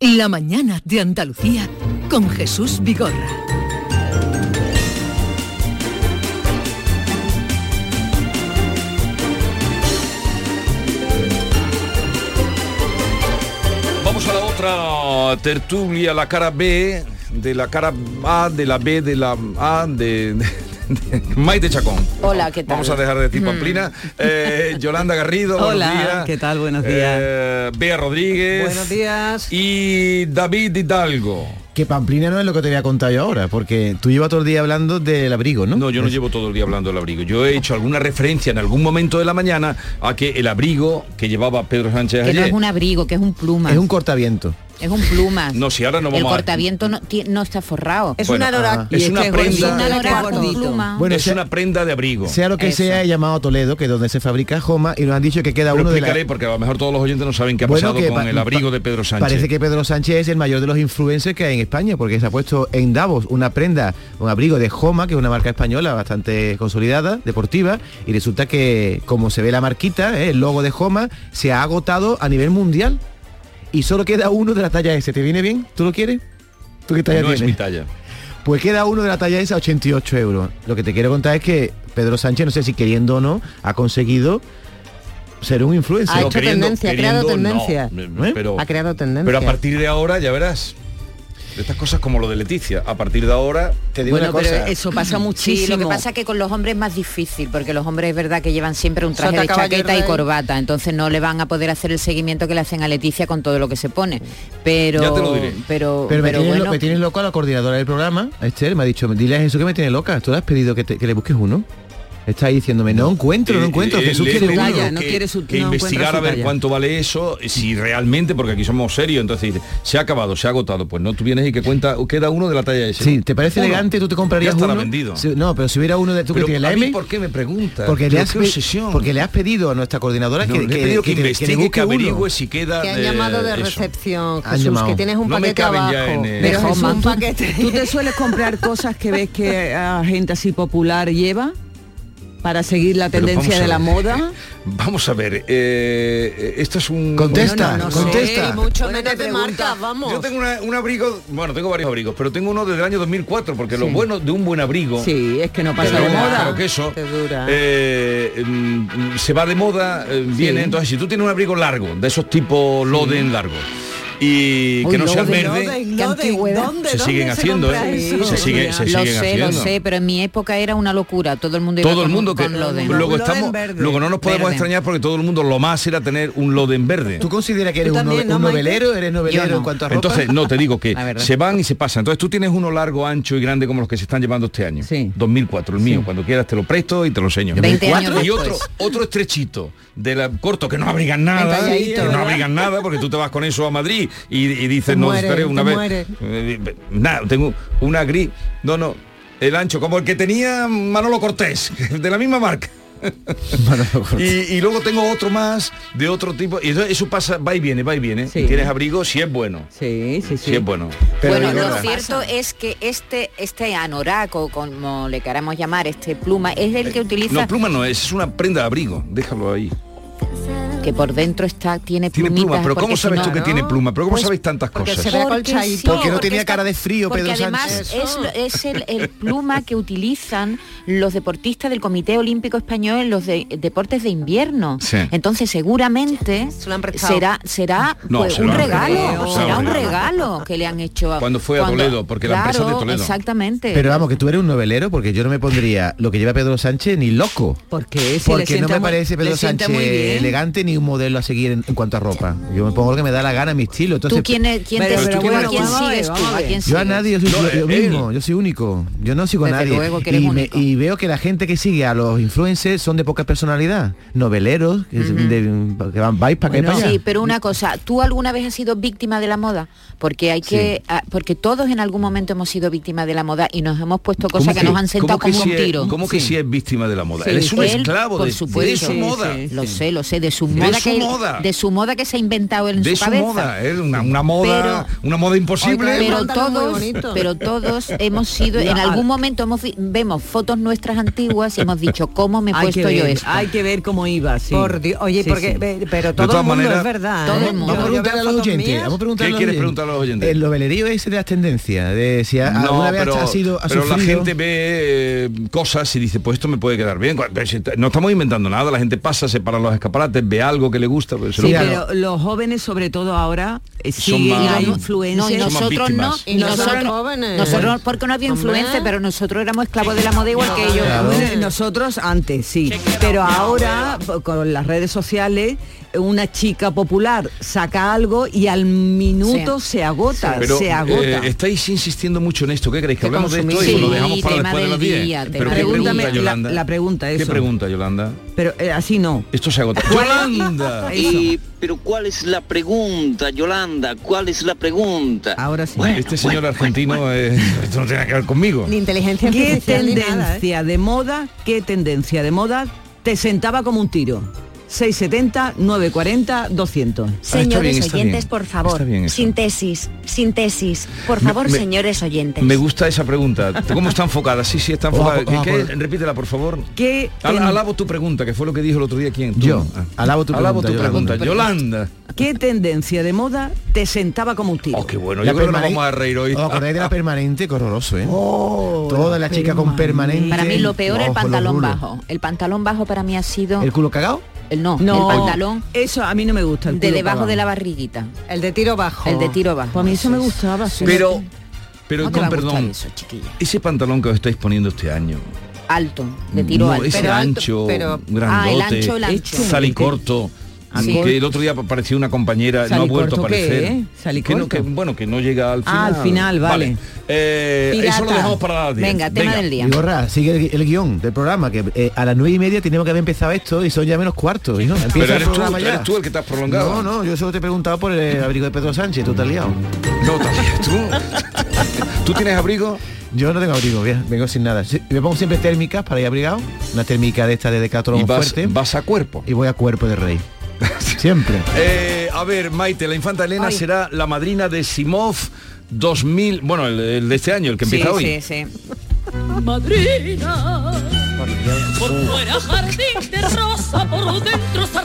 Speaker 6: La mañana de Andalucía con Jesús Vigorra.
Speaker 1: Vamos a la otra tertulia, la cara B, de la cara A, de la B, de la A, de... de- Maite Chacón.
Speaker 21: Hola, ¿qué tal?
Speaker 1: Vamos a dejar de decir
Speaker 21: Mm.
Speaker 1: Pamplina. Eh, Yolanda Garrido, buenos
Speaker 21: Hola,
Speaker 1: días.
Speaker 21: ¿qué tal? Buenos días.
Speaker 1: Eh, Bea Rodríguez.
Speaker 21: Buenos días.
Speaker 1: Y David Hidalgo.
Speaker 22: Que Pamplina no es lo que te voy a contar yo ahora, porque tú llevas todo el día hablando del abrigo, ¿no?
Speaker 1: No, yo no llevo todo el día hablando del abrigo. Yo he hecho alguna referencia en algún momento de la mañana a que el abrigo que llevaba Pedro Sánchez
Speaker 21: Que no es un abrigo, que es un pluma.
Speaker 22: Es un cortaviento.
Speaker 21: Es un pluma.
Speaker 1: No, si ahora no
Speaker 21: El
Speaker 1: vamos a-
Speaker 21: cortaviento no, ti- no está forrado.
Speaker 22: Es Bueno,
Speaker 1: una prenda-.
Speaker 22: Bueno,
Speaker 1: es
Speaker 22: sea-
Speaker 1: una prenda de abrigo.
Speaker 22: Sea lo que sea, he llamado a Toledo, que es donde se fabrica Joma, y nos han dicho que queda
Speaker 1: Pero
Speaker 22: uno de la...
Speaker 1: porque a lo mejor todos los oyentes no saben qué ha
Speaker 22: Bueno,
Speaker 1: pasado
Speaker 22: que
Speaker 1: con el abrigo de Pedro Sánchez.
Speaker 22: Parece que Pedro Sánchez es el mayor de los influencers que hay en España, porque se ha puesto en Davos una prenda, un abrigo de Joma, que es una marca española bastante consolidada, deportiva, y resulta que, como se ve la marquita, ¿eh? el logo de Joma, se ha agotado a nivel mundial y solo queda uno de la talla S. ¿Te viene bien? ¿Tú lo quieres? ¿Tú qué talla
Speaker 1: no es
Speaker 22: tienes?
Speaker 1: mi talla.
Speaker 22: Pues queda uno de la talla S a 88 euros. Lo que te quiero contar es que Pedro Sánchez, no sé si queriendo o no, ha conseguido ser un influencer.
Speaker 21: Ha hecho tendencia, ha creado tendencia.
Speaker 1: no, pero,
Speaker 21: Ha creado tendencia.
Speaker 1: pero a partir de ahora ya verás. Estas cosas como lo de Leticia. A partir de ahora
Speaker 22: te digo
Speaker 21: Bueno,
Speaker 22: una cosa.
Speaker 21: pero eso pasa muchísimo.
Speaker 23: Sí, lo que pasa es que con los hombres es más difícil, porque los hombres es verdad que llevan siempre un traje
Speaker 21: Sota,
Speaker 23: de chaqueta y corbata, entonces no le van a poder hacer el seguimiento que le hacen a Leticia con todo lo que se pone. Pero,
Speaker 22: Ya te lo diré.
Speaker 23: pero,
Speaker 22: Pero, me, tienes, lo-
Speaker 23: bueno,
Speaker 22: me tienes loco a la coordinadora del programa, Esther, me ha dicho, dile a Jesús que me tiene loca. Tú le has pedido que, te- que le busques uno. Está ahí diciéndome, no encuentro, no
Speaker 1: Eh,
Speaker 22: encuentro.
Speaker 1: eh,
Speaker 22: Jesús quiere uno.
Speaker 1: pedido que, investigar a ver cuánto vale eso, si realmente, porque aquí somos serios, entonces dice, se ha acabado, se ha agotado, pues no, tú vienes y que cuenta, queda uno de la talla S.
Speaker 22: Sí, ¿te parece
Speaker 1: Uno.
Speaker 22: elegante? ¿Tú te comprarías
Speaker 1: ya estará
Speaker 22: uno?
Speaker 1: vendido.
Speaker 22: No, pero si hubiera uno de tú
Speaker 1: Pero
Speaker 22: que tienes la M,
Speaker 1: ¿por qué me preguntas?
Speaker 22: porque le, has,
Speaker 1: qué
Speaker 22: pe-
Speaker 1: obsesión.
Speaker 22: porque le has pedido a nuestra coordinadora
Speaker 1: No,
Speaker 22: que,
Speaker 1: le he
Speaker 22: que-
Speaker 1: pedido que
Speaker 22: que te-
Speaker 1: investigue, que averigüe si queda
Speaker 21: Que han
Speaker 1: de-
Speaker 21: llamado de
Speaker 1: eso.
Speaker 21: recepción, Jesús, que tienes un
Speaker 1: No
Speaker 21: paquete abajo.
Speaker 1: eh,
Speaker 21: Pero un paquete.
Speaker 24: ¿Tú te sueles comprar cosas que ves que a gente así popular lleva?
Speaker 21: Para seguir la tendencia de la moda?
Speaker 1: Vamos a ver, eh, esto es un...
Speaker 22: Contesta,
Speaker 21: Bueno, no sé,
Speaker 22: contesta.
Speaker 21: mucho menos de marca,
Speaker 25: vamos.
Speaker 1: Yo tengo una- un abrigo, bueno, tengo varios abrigos, pero tengo uno desde el año 2004, porque lo bueno de un buen abrigo...
Speaker 21: Sí, es que no pasa de moda.
Speaker 1: claro que eso,
Speaker 21: dura.
Speaker 1: eh, mm, se va de moda, eh, viene, entonces si tú tienes un abrigo largo, de esos tipo Loden largos, y que
Speaker 23: Uy,
Speaker 1: no sea
Speaker 23: Loden,
Speaker 1: verde,
Speaker 23: Loden, Qué antigüedad.
Speaker 25: ¿Dónde,
Speaker 1: se siguen haciendo, ¿eh? se, sigue- se
Speaker 23: lo
Speaker 1: siguen
Speaker 23: sé,
Speaker 1: haciendo.
Speaker 23: lo sé, pero en mi época era una locura. Todo el mundo iba
Speaker 1: todo el
Speaker 23: con-
Speaker 1: mundo que
Speaker 23: Loden.
Speaker 1: luego estamos
Speaker 25: verde.
Speaker 1: luego no nos podemos
Speaker 23: Verde.
Speaker 1: extrañar porque todo el mundo lo más era tener un Loden verde
Speaker 22: ¿Tú consideras que eres
Speaker 25: ¿Tú
Speaker 22: un,
Speaker 25: también,
Speaker 22: nove-
Speaker 25: no,
Speaker 22: un
Speaker 25: Maite?
Speaker 22: novelero? ¿Eres novelero
Speaker 23: no.
Speaker 22: en cuanto a ropa?
Speaker 1: entonces no te digo que se van y se pasan entonces tú tienes uno largo ancho y grande como los que se están llevando este año
Speaker 21: Sí.
Speaker 1: 2004 el mío cuando quieras te lo presto y te lo enseño
Speaker 23: 20 años
Speaker 1: y otro otro estrechito de la corto que no abrigan nada que no abrigan nada porque tú te vas con eso a Madrid y, y dices
Speaker 25: Te
Speaker 1: no esperé una
Speaker 25: te
Speaker 1: vez. Eh, nada tengo una gris no no el ancho como el que tenía Manolo Cortés de la misma marca. Y, y luego tengo otro más de otro tipo y eso pasa va y viene va y viene.
Speaker 21: Sí.
Speaker 1: tienes abrigo si es bueno.
Speaker 21: Sí, sí, sí.
Speaker 1: si es bueno.
Speaker 22: Pero
Speaker 23: bueno, lo cierto es que este este anorak o como le queramos llamar, este pluma, es el que utiliza
Speaker 1: no pluma no es es una prenda de abrigo déjalo ahí
Speaker 23: que por dentro está tiene
Speaker 1: tiene pluma pero cómo sabes
Speaker 23: no-
Speaker 1: tú que tiene pluma pero cómo
Speaker 23: Pues
Speaker 1: sabéis tantas
Speaker 25: porque
Speaker 1: cosas
Speaker 23: Porque
Speaker 25: acolchadito.
Speaker 23: sí,
Speaker 22: Porque no tenía
Speaker 23: está-
Speaker 22: cara de frío,
Speaker 23: porque
Speaker 22: Pedro
Speaker 23: además
Speaker 22: Sánchez.
Speaker 23: es, el, el pluma que utilizan los deportistas del Comité Olímpico Español en los de- deportes de invierno.
Speaker 1: Sí.
Speaker 23: Entonces seguramente será será
Speaker 1: No,
Speaker 23: pues,
Speaker 1: se
Speaker 23: un regalo, será un regalo que le han hecho a-
Speaker 1: Cuando fue a Toledo, porque la empresa es de Toledo.
Speaker 23: Exactamente.
Speaker 22: Pero vamos, que tú eres un novelero porque yo no me pondría lo que lleva Pedro Sánchez ni loco.
Speaker 21: Porque,
Speaker 22: Porque no me parece Pedro Sánchez elegante ni un modelo a seguir en, en cuanto a ropa. Yo me pongo lo que me da la gana, mi estilo. Entonces,
Speaker 23: ¿Tú quién, es- quién
Speaker 21: Pero-
Speaker 23: te
Speaker 21: pero
Speaker 23: tú
Speaker 21: bueno,
Speaker 22: Yo a nadie, yo soy
Speaker 1: No,
Speaker 22: yo, yo
Speaker 1: él.
Speaker 22: mismo, yo soy único. Yo no sigo a
Speaker 23: Desde
Speaker 22: nadie.
Speaker 23: luego que eres
Speaker 22: y, me-
Speaker 23: único.
Speaker 22: y veo que la gente que sigue a los influencers son de poca personalidad. Noveleros, que, de- que van, vais para que
Speaker 23: Bueno,
Speaker 22: para
Speaker 23: sí, pero una cosa, ¿tú alguna vez has sido víctima de la moda? Porque hay que, ah, porque todos en algún momento hemos sido víctimas de la moda y nos hemos puesto cosas que, nos han sentado como
Speaker 1: si
Speaker 23: un tiro.
Speaker 1: ¿Cómo que
Speaker 23: Sí.
Speaker 1: si es víctima de la moda?
Speaker 23: Sí,
Speaker 1: Él es un
Speaker 23: él,
Speaker 1: esclavo
Speaker 23: por
Speaker 1: de,
Speaker 23: supuesto.
Speaker 1: de su moda.
Speaker 23: Lo sé, lo sé, de su
Speaker 1: De
Speaker 23: moda
Speaker 1: su
Speaker 23: que
Speaker 1: moda.
Speaker 23: de su moda que se ha inventado él en
Speaker 1: De
Speaker 23: su
Speaker 1: su
Speaker 23: cabeza.
Speaker 1: moda, es una, una moda, una moda imposible.
Speaker 25: Oiga,
Speaker 23: pero todos, pero todos hemos sido, en algún
Speaker 25: al-
Speaker 23: momento hemos vemos fotos nuestras antiguas y hemos dicho cómo me he puesto yo esto.
Speaker 21: hay que ver cómo iba, sí.
Speaker 25: Por Dios, oye,
Speaker 21: Sí,
Speaker 25: porque
Speaker 21: sí.
Speaker 25: pero todo
Speaker 1: todas
Speaker 25: el mundo
Speaker 1: maneras,
Speaker 25: es verdad.
Speaker 23: todo
Speaker 25: ¿eh?
Speaker 23: el mundo.
Speaker 22: Vamos a preguntarle a los oyentes.
Speaker 25: mías.
Speaker 22: Vamos a preguntarle
Speaker 1: ¿Qué
Speaker 22: a los
Speaker 1: quieres
Speaker 22: oyentes.
Speaker 1: preguntar a los oyentes?
Speaker 22: El novelerío ese de las tendencias, de si a- alguna vez
Speaker 1: pero,
Speaker 22: ha sido ha
Speaker 1: pero la gente ve eh, cosas y dice, pues esto me puede quedar bien. No estamos inventando nada, la gente pasa, se para los escaparates, ve algo que le gusta. pues
Speaker 21: Sí,
Speaker 1: lo-
Speaker 21: pero los jóvenes sobre todo ahora siguen
Speaker 1: más-
Speaker 21: a
Speaker 1: No,
Speaker 21: influencers.
Speaker 23: No, y nosotros no, y
Speaker 25: nosotros jóvenes.
Speaker 23: nosotros porque no había influencia, pero nosotros éramos esclavos de la moda igual que ellos.
Speaker 22: Claro.
Speaker 21: Nosotros antes, sí. Pero ahora, con las redes sociales, una chica popular saca algo y al minuto se agota,
Speaker 1: Pero
Speaker 21: se agota.
Speaker 1: eh, estáis insistiendo mucho en esto. ¿Qué queréis? ¿Que hablemos de esto y lo dejamos para después de las
Speaker 23: del
Speaker 1: 10?
Speaker 23: día,
Speaker 1: Pero ¿qué pregunta,
Speaker 21: día.
Speaker 1: Yolanda?
Speaker 21: La- la pregunta,
Speaker 1: ¿Qué
Speaker 21: eso.
Speaker 1: pregunta, Yolanda?
Speaker 21: Pero eh, así no.
Speaker 1: Esto se agota. ¡Yolanda!
Speaker 26: Y, pero ¿cuál es la pregunta, Yolanda? ¿Cuál es la pregunta?
Speaker 21: Ahora sí.
Speaker 1: Este señor argentino, eh, esto no tiene que ver conmigo.
Speaker 25: Ni inteligencia
Speaker 21: ¿Qué
Speaker 25: artificial ni nada, ¿eh?
Speaker 21: tendencia de moda, qué tendencia de moda te sentaba como un tiro? 670, 940, 200.
Speaker 1: Ah, está
Speaker 27: Señores
Speaker 1: bien, está
Speaker 27: oyentes,
Speaker 1: bien.
Speaker 27: por favor, sintesis, sintesis, por favor,
Speaker 1: me-
Speaker 27: señores oyentes.
Speaker 1: Me gusta esa pregunta. ¿Cómo está enfocada? Sí, sí, está enfocada. Repítela, por favor.
Speaker 21: ¿Qué
Speaker 1: Al-
Speaker 21: ten-
Speaker 1: alabo tu pregunta, que fue lo que dijo el otro día. ¿Quién? Tú.
Speaker 22: Yo.
Speaker 1: Ah.
Speaker 22: Alabo tu
Speaker 1: Alabo
Speaker 22: pregunta,
Speaker 1: tu pregunta.
Speaker 22: Yolanda.
Speaker 1: Yolanda.
Speaker 21: ¿Qué tendencia de moda te sentaba como un tiro?
Speaker 1: Oh, qué bueno.
Speaker 22: La
Speaker 1: Yo creo que nos vamos a reír hoy.
Speaker 22: ¿Os acordáis de la permanente? Qué horroroso, ¿eh? Toda la chica con permanente.
Speaker 23: Para mí lo peor es el pantalón bajo. El pantalón bajo para mí ha sido
Speaker 22: ¿El culo cagado?
Speaker 23: El no,
Speaker 21: No,
Speaker 23: el pantalón
Speaker 21: eso a mí no me gusta. el
Speaker 23: de debajo de la barriguita.
Speaker 25: El de tiro bajo.
Speaker 23: El de tiro bajo.
Speaker 21: Pues a mí eso me gustaba. sí.
Speaker 1: Pero, pero
Speaker 23: ¿Cómo te va
Speaker 1: con
Speaker 23: a gustar
Speaker 1: perdón,
Speaker 23: eso, chiquilla?
Speaker 1: ese pantalón que os estáis poniendo este año,
Speaker 23: Alto, de tiro
Speaker 1: no,
Speaker 23: alto.
Speaker 1: ese
Speaker 23: Pero alto,
Speaker 1: ancho,
Speaker 23: pero-
Speaker 1: grandote,
Speaker 23: Ah, el ancho, el ancho.
Speaker 1: salicorto,
Speaker 23: Sí.
Speaker 1: que el otro día parecía una compañera, no ha vuelto a
Speaker 21: ¿Salicorto qué,
Speaker 1: aparecer.
Speaker 21: eh?
Speaker 1: Que no,
Speaker 21: ¿Salicorto?
Speaker 1: que, bueno, que no llega al final.
Speaker 21: Ah, al final, vale.
Speaker 1: Eh, eso lo dejamos para 10.
Speaker 23: Venga, tema del día.
Speaker 22: Sigue el, el guion del programa, que eh, a las nueve y media tenemos que haber empezado esto y son ya menos cuartos. ¿y no? Empieza
Speaker 1: Pero
Speaker 22: el
Speaker 1: eres tú,
Speaker 22: programa ya.
Speaker 1: eres tú el que te has prolongado.
Speaker 22: No, no, yo solo te he preguntado por el abrigo de Pedro Sánchez, tú te has liado.
Speaker 1: No, también, tú. ¿Tú tienes abrigo?
Speaker 22: Yo no tengo abrigo, bien, vengo sin nada. Me pongo siempre térmicas para ir abrigado, una térmica de esta de Decathlon fuerte
Speaker 1: vas a cuerpo.
Speaker 22: y voy a cuerpo de rey. siempre.
Speaker 1: Eh, a ver, Maite, la infanta Elena
Speaker 23: Ay.
Speaker 1: será la madrina de Simov 2000, bueno, el, el de este año, el que
Speaker 23: Sí,
Speaker 1: empieza hoy.
Speaker 23: sí, sí.
Speaker 21: Por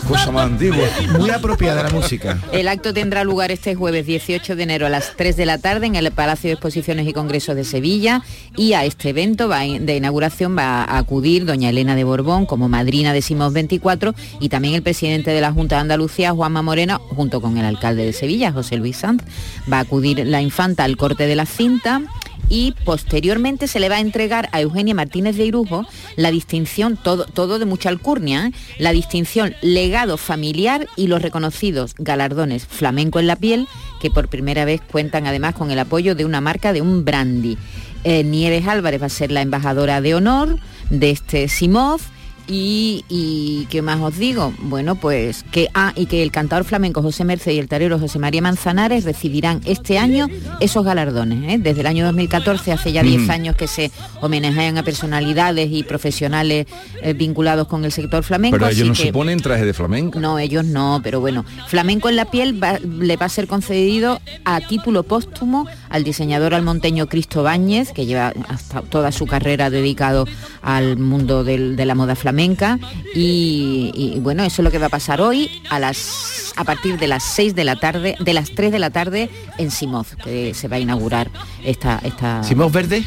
Speaker 1: Cosa más antigua.
Speaker 22: Muy apropiada la música.
Speaker 23: El acto tendrá lugar este jueves 18 de enero a las 3 de la tarde en el Palacio de Exposiciones y Congresos de Sevilla y a este evento va de inauguración va a acudir doña Elena de Borbón como madrina de Simos 24 y también el presidente de la Junta de Andalucía, Juanma Morena, junto con el alcalde de Sevilla, José Luis Sanz. Va a acudir la infanta al corte de la cinta y posteriormente se le va a entregar a Eugenia Martínez de Irujo la distinción, todo, todo de mucha alcurnia, la distinción legado familiar y los reconocidos galardones flamenco en la piel, que por primera vez cuentan además con el apoyo de una marca de un brandy. Eh, Nieves Álvarez va a ser la embajadora de honor de este Simov. Y, y qué más os digo bueno pues que ah y que el cantador flamenco José Merced y el tarero José María Manzanares recibirán este año esos galardones ¿eh? desde el año 2014 hace ya 10
Speaker 1: Mm.
Speaker 23: años que se homenajean a personalidades y profesionales eh, vinculados con el sector flamenco
Speaker 1: Pero ellos no
Speaker 23: que-
Speaker 1: se ponen traje de flamenco.
Speaker 23: no, ellos no, pero bueno, Flamenco en la piel va- le va a ser concedido a título póstumo al diseñador almonteño Cristo Báñez, que lleva hasta toda su carrera dedicado al mundo del- de la moda flamenca. Y, y, bueno, eso es lo que va a pasar hoy a las a partir de las 6 de la tarde, de las 3 de la tarde en Simoz, que se va a inaugurar esta... esta
Speaker 22: ¿Simov Verde?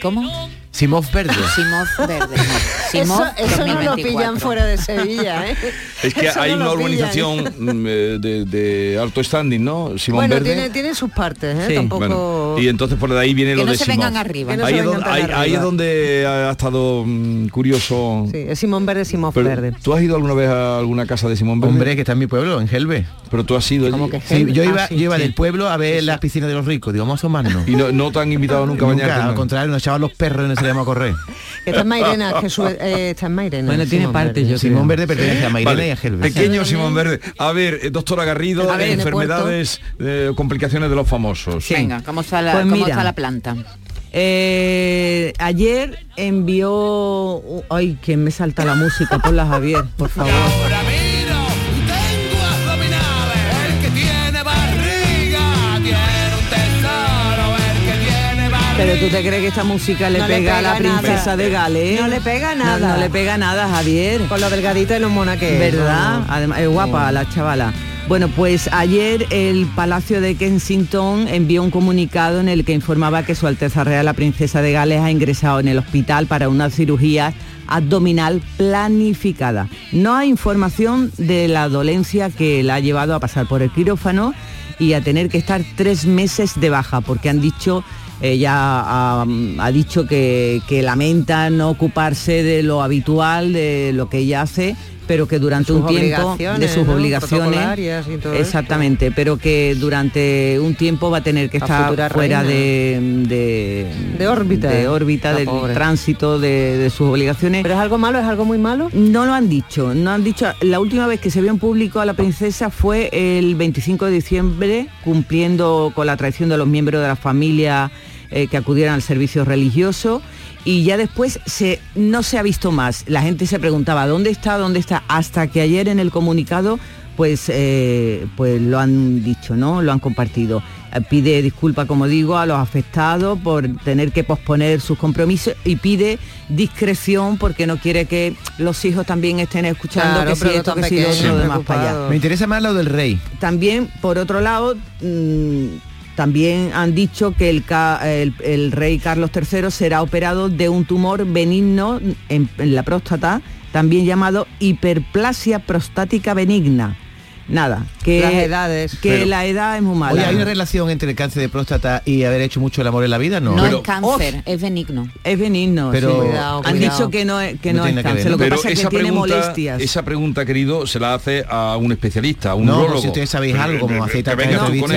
Speaker 23: ¿Cómo?
Speaker 22: Simov Verde.
Speaker 23: Simov Verde. no. Simov
Speaker 25: Eso, eso no lo
Speaker 23: 2024.
Speaker 25: pillan fuera de Sevilla, ¿eh?
Speaker 1: Es que
Speaker 25: Eso
Speaker 1: hay
Speaker 25: no
Speaker 1: una organización mm, eh, de, de alto standing, ¿no? Simón
Speaker 25: Bueno,
Speaker 1: Verde.
Speaker 25: tiene, tiene sus partes, ¿eh?
Speaker 1: Sí.
Speaker 25: Tampoco...
Speaker 1: Bueno, y entonces por ahí viene
Speaker 25: Que
Speaker 1: lo
Speaker 25: no
Speaker 1: de
Speaker 25: se
Speaker 1: Simón.
Speaker 25: vengan arriba. Que no se
Speaker 1: ahí, es
Speaker 25: vengan
Speaker 1: donde,
Speaker 25: tan
Speaker 1: ahí- ahí
Speaker 25: arriba.
Speaker 1: es donde ha estado mm, curioso.
Speaker 25: Sí, es Simón Verde, Simón Verde.
Speaker 1: ¿Tú has ido alguna vez a alguna casa de Simón Verde?
Speaker 22: Hombre, que está en mi pueblo, en Gelbe.
Speaker 1: Pero tú has ido allí.
Speaker 22: Sí, yo iba,
Speaker 25: Ah, sí,
Speaker 22: yo iba
Speaker 25: sí.
Speaker 22: del pueblo a ver las piscinas de los ricos. Digo, vamos a asomarnos.
Speaker 1: Y no, no te han invitado nunca a bañarte.
Speaker 22: al contrario, nos echaban los perros nos salíamos a correr.
Speaker 25: Está en Mairena, su- eh, está en Mairena.
Speaker 22: Bueno, tiene
Speaker 25: Simón
Speaker 22: parte,
Speaker 25: Verde.
Speaker 22: yo Simón Verde pertenece a Mairena
Speaker 1: Vale.
Speaker 22: y a Gelbe.
Speaker 1: Pequeño Simón Verde. A ver, eh, doctora Garrido,
Speaker 23: A ver,
Speaker 1: enfermedades, eh, complicaciones de los famosos.
Speaker 23: Venga, ¿cómo está la,
Speaker 21: Pues
Speaker 23: cómo
Speaker 21: mira.
Speaker 23: está la planta?
Speaker 21: Eh, ayer envió... Ay, que me salta la música, ponla Javier, por favor. Pero tú te crees que esta música le
Speaker 25: No le
Speaker 21: pega a la princesa
Speaker 25: nada.
Speaker 21: de Gales.
Speaker 25: No le pega nada.
Speaker 21: No, le pega nada, Javier.
Speaker 25: Con lo delgadita y lo mona que
Speaker 21: ¿Verdad?
Speaker 25: no.
Speaker 21: Además, es guapa la chavala. Bueno, pues ayer el Palacio de Kensington envió un comunicado en el que informaba que Su Alteza Real, la Princesa de Gales, ha ingresado en el hospital para una cirugía abdominal planificada. No hay información de la dolencia que la ha llevado a pasar por el quirófano y a tener que estar tres meses de baja, porque han dicho ella ha, ha dicho que, que lamenta no ocuparse de lo habitual, de lo que ella hace, pero que durante un tiempo de sus
Speaker 25: ¿no?
Speaker 21: obligaciones,
Speaker 25: y todo
Speaker 21: exactamente, pero que durante un tiempo va a tener que
Speaker 25: La
Speaker 21: estar fuera de, de,
Speaker 25: De órbita.
Speaker 21: de órbita,
Speaker 25: La
Speaker 21: del
Speaker 25: pobre.
Speaker 21: tránsito, de, de sus obligaciones.
Speaker 25: ¿Pero es algo malo? ¿Es algo muy malo?
Speaker 21: No lo han dicho, no han dicho. La última vez que se vio en público a la princesa fue el 25 de diciembre, cumpliendo con la tradición de los miembros de la familia eh, que acudieran al servicio religioso. Y ya después se, no se ha visto más. La gente se preguntaba, ¿dónde está? ¿Dónde está? Hasta que ayer en el comunicado pues, eh, pues lo han dicho, ¿no? Lo han compartido. Eh, Pide disculpas, como digo, a los afectados por tener que posponer sus compromisos y pide discreción porque no quiere que los hijos también estén escuchando
Speaker 25: Claro,
Speaker 21: que si esto, que si lo demás para allá.
Speaker 22: Me interesa más lo del rey.
Speaker 21: También, por otro lado, mm, también han dicho que el, rey Carlos III será operado de un tumor benigno en, en la próstata, también llamado hiperplasia prostática benigna. Nada, que,
Speaker 25: Las edades.
Speaker 21: que
Speaker 22: Pero-
Speaker 21: la edad es muy mala.
Speaker 22: Oye, ¿hay una relación entre el cáncer de próstata y haber hecho mucho el amor en la vida? No.
Speaker 23: No
Speaker 22: Pero-
Speaker 23: es cáncer, es benigno.
Speaker 21: Es benigno,
Speaker 22: Pero-
Speaker 21: sí.
Speaker 22: Cuidado,
Speaker 21: han
Speaker 22: cuidado.
Speaker 21: dicho que no es, que
Speaker 22: No
Speaker 21: no
Speaker 22: tiene
Speaker 21: es cáncer,
Speaker 22: ver,
Speaker 21: lo que
Speaker 1: Pero
Speaker 21: pasa es
Speaker 1: esa
Speaker 21: que tiene
Speaker 1: pregunta,
Speaker 21: molestias.
Speaker 1: esa pregunta, querido, se la hace a un especialista, a un
Speaker 22: No,
Speaker 1: urologo.
Speaker 22: si ustedes sabéis algo, como
Speaker 1: Que
Speaker 22: hacéis.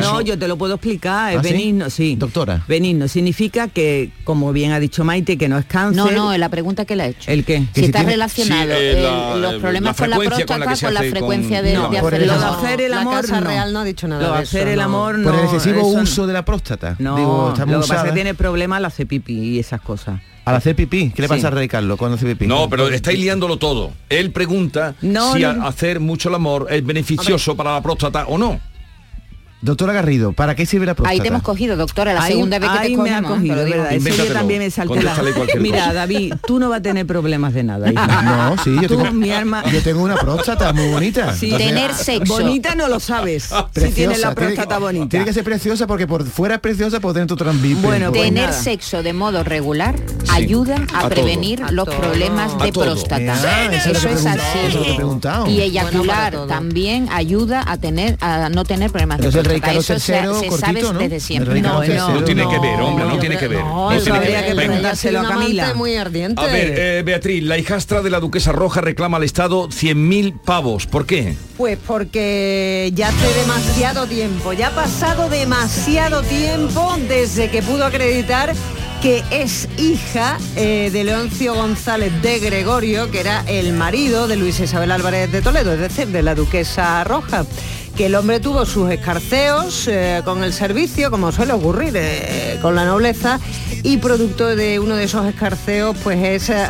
Speaker 21: No, yo te lo puedo explicar, es
Speaker 22: ¿Ah, sí?
Speaker 21: benigno, sí.
Speaker 22: Doctora.
Speaker 21: Benigno significa que, como bien ha dicho Maite, que no es cáncer.
Speaker 23: No, no, la pregunta que le ha hecho.
Speaker 21: ¿El qué?
Speaker 23: Si está
Speaker 22: tiene-
Speaker 23: relacionado
Speaker 1: Sí, eh,
Speaker 23: el-
Speaker 1: la-
Speaker 23: los
Speaker 1: eh,
Speaker 23: problemas con la
Speaker 1: frecuencia
Speaker 23: próstata
Speaker 1: con la
Speaker 23: frecuencia de, hacer
Speaker 22: eso-
Speaker 21: Lo de
Speaker 23: los-
Speaker 21: hacer el
Speaker 25: La
Speaker 21: amor
Speaker 25: Casa
Speaker 21: no.
Speaker 25: Real no ha dicho nada
Speaker 21: Lo de hacer
Speaker 25: eso,
Speaker 21: el amor no.
Speaker 22: Por el excesivo
Speaker 21: eso no.
Speaker 22: uso de la próstata.
Speaker 21: No,
Speaker 22: Digo, está muy
Speaker 21: lo que pasa es que tiene problemas al hacer pipí y esas cosas.
Speaker 22: Al hacer pipí. ¿Qué le
Speaker 21: Sí.
Speaker 22: pasa al rey Carlos cuando hace pipí?
Speaker 1: No, pero estáis liándolo todo. Él pregunta
Speaker 21: No,
Speaker 1: si a-
Speaker 21: no.
Speaker 1: hacer mucho el amor es beneficioso para la próstata o no.
Speaker 22: Doctora Garrido, ¿para qué sirve la próstata?
Speaker 23: Ahí te hemos cogido, doctora, la
Speaker 21: Ahí-
Speaker 23: segunda vez que te
Speaker 21: ahí me ha
Speaker 23: cogemos,
Speaker 21: cogido,
Speaker 23: digo.
Speaker 21: ¿verdad? Ese día también me salté la... Mira,
Speaker 22: cosa.
Speaker 21: David, tú no vas a tener problemas de nada. hija.
Speaker 22: No, sí, yo
Speaker 21: Tú,
Speaker 22: tengo,
Speaker 21: mi arma...
Speaker 22: yo tengo una próstata muy bonita.
Speaker 21: Sí.
Speaker 22: Entonces,
Speaker 23: Tener sexo.
Speaker 21: Bonita no lo sabes. si
Speaker 22: preciosa,
Speaker 21: tienes la
Speaker 22: tiene
Speaker 21: próstata bonita.
Speaker 22: Tiene que ser preciosa porque por fuera es preciosa por dentro también.
Speaker 21: Bueno, pues
Speaker 23: Tener
Speaker 21: nada.
Speaker 23: sexo de modo regular ayuda a, prevenir los problemas de próstata.
Speaker 22: Ah, eso es lo que
Speaker 23: es
Speaker 22: preguntaba, eso es lo que he
Speaker 23: así.
Speaker 22: preguntado.
Speaker 23: Y eyacular también ayuda a tener a no tener problemas de
Speaker 22: rey. Carlos III
Speaker 23: se
Speaker 22: cortito, ¿no?
Speaker 23: desde
Speaker 22: El
Speaker 23: siempre.
Speaker 22: rey Carlos III.
Speaker 1: No tiene que ver, hombre, no tiene que ver.
Speaker 21: No,
Speaker 1: No
Speaker 21: eso
Speaker 1: tiene
Speaker 21: habría que preguntárselo a Camila.
Speaker 25: muy ardiente.
Speaker 1: A ver, eh, Beatriz, la hijastra de la duquesa roja reclama al Estado 100.000 pavos. ¿Por qué?
Speaker 25: Pues porque ya hace demasiado tiempo, ya ha pasado demasiado tiempo desde que pudo acreditar que es hija eh, de Leoncio González de Gregorio, que era el marido de Luis Isabel Álvarez de Toledo, es decir, de la duquesa roja. Que el hombre tuvo sus escarceos eh, con el servicio, como suele ocurrir eh, con la nobleza, y producto de uno de esos escarceos, pues es eh,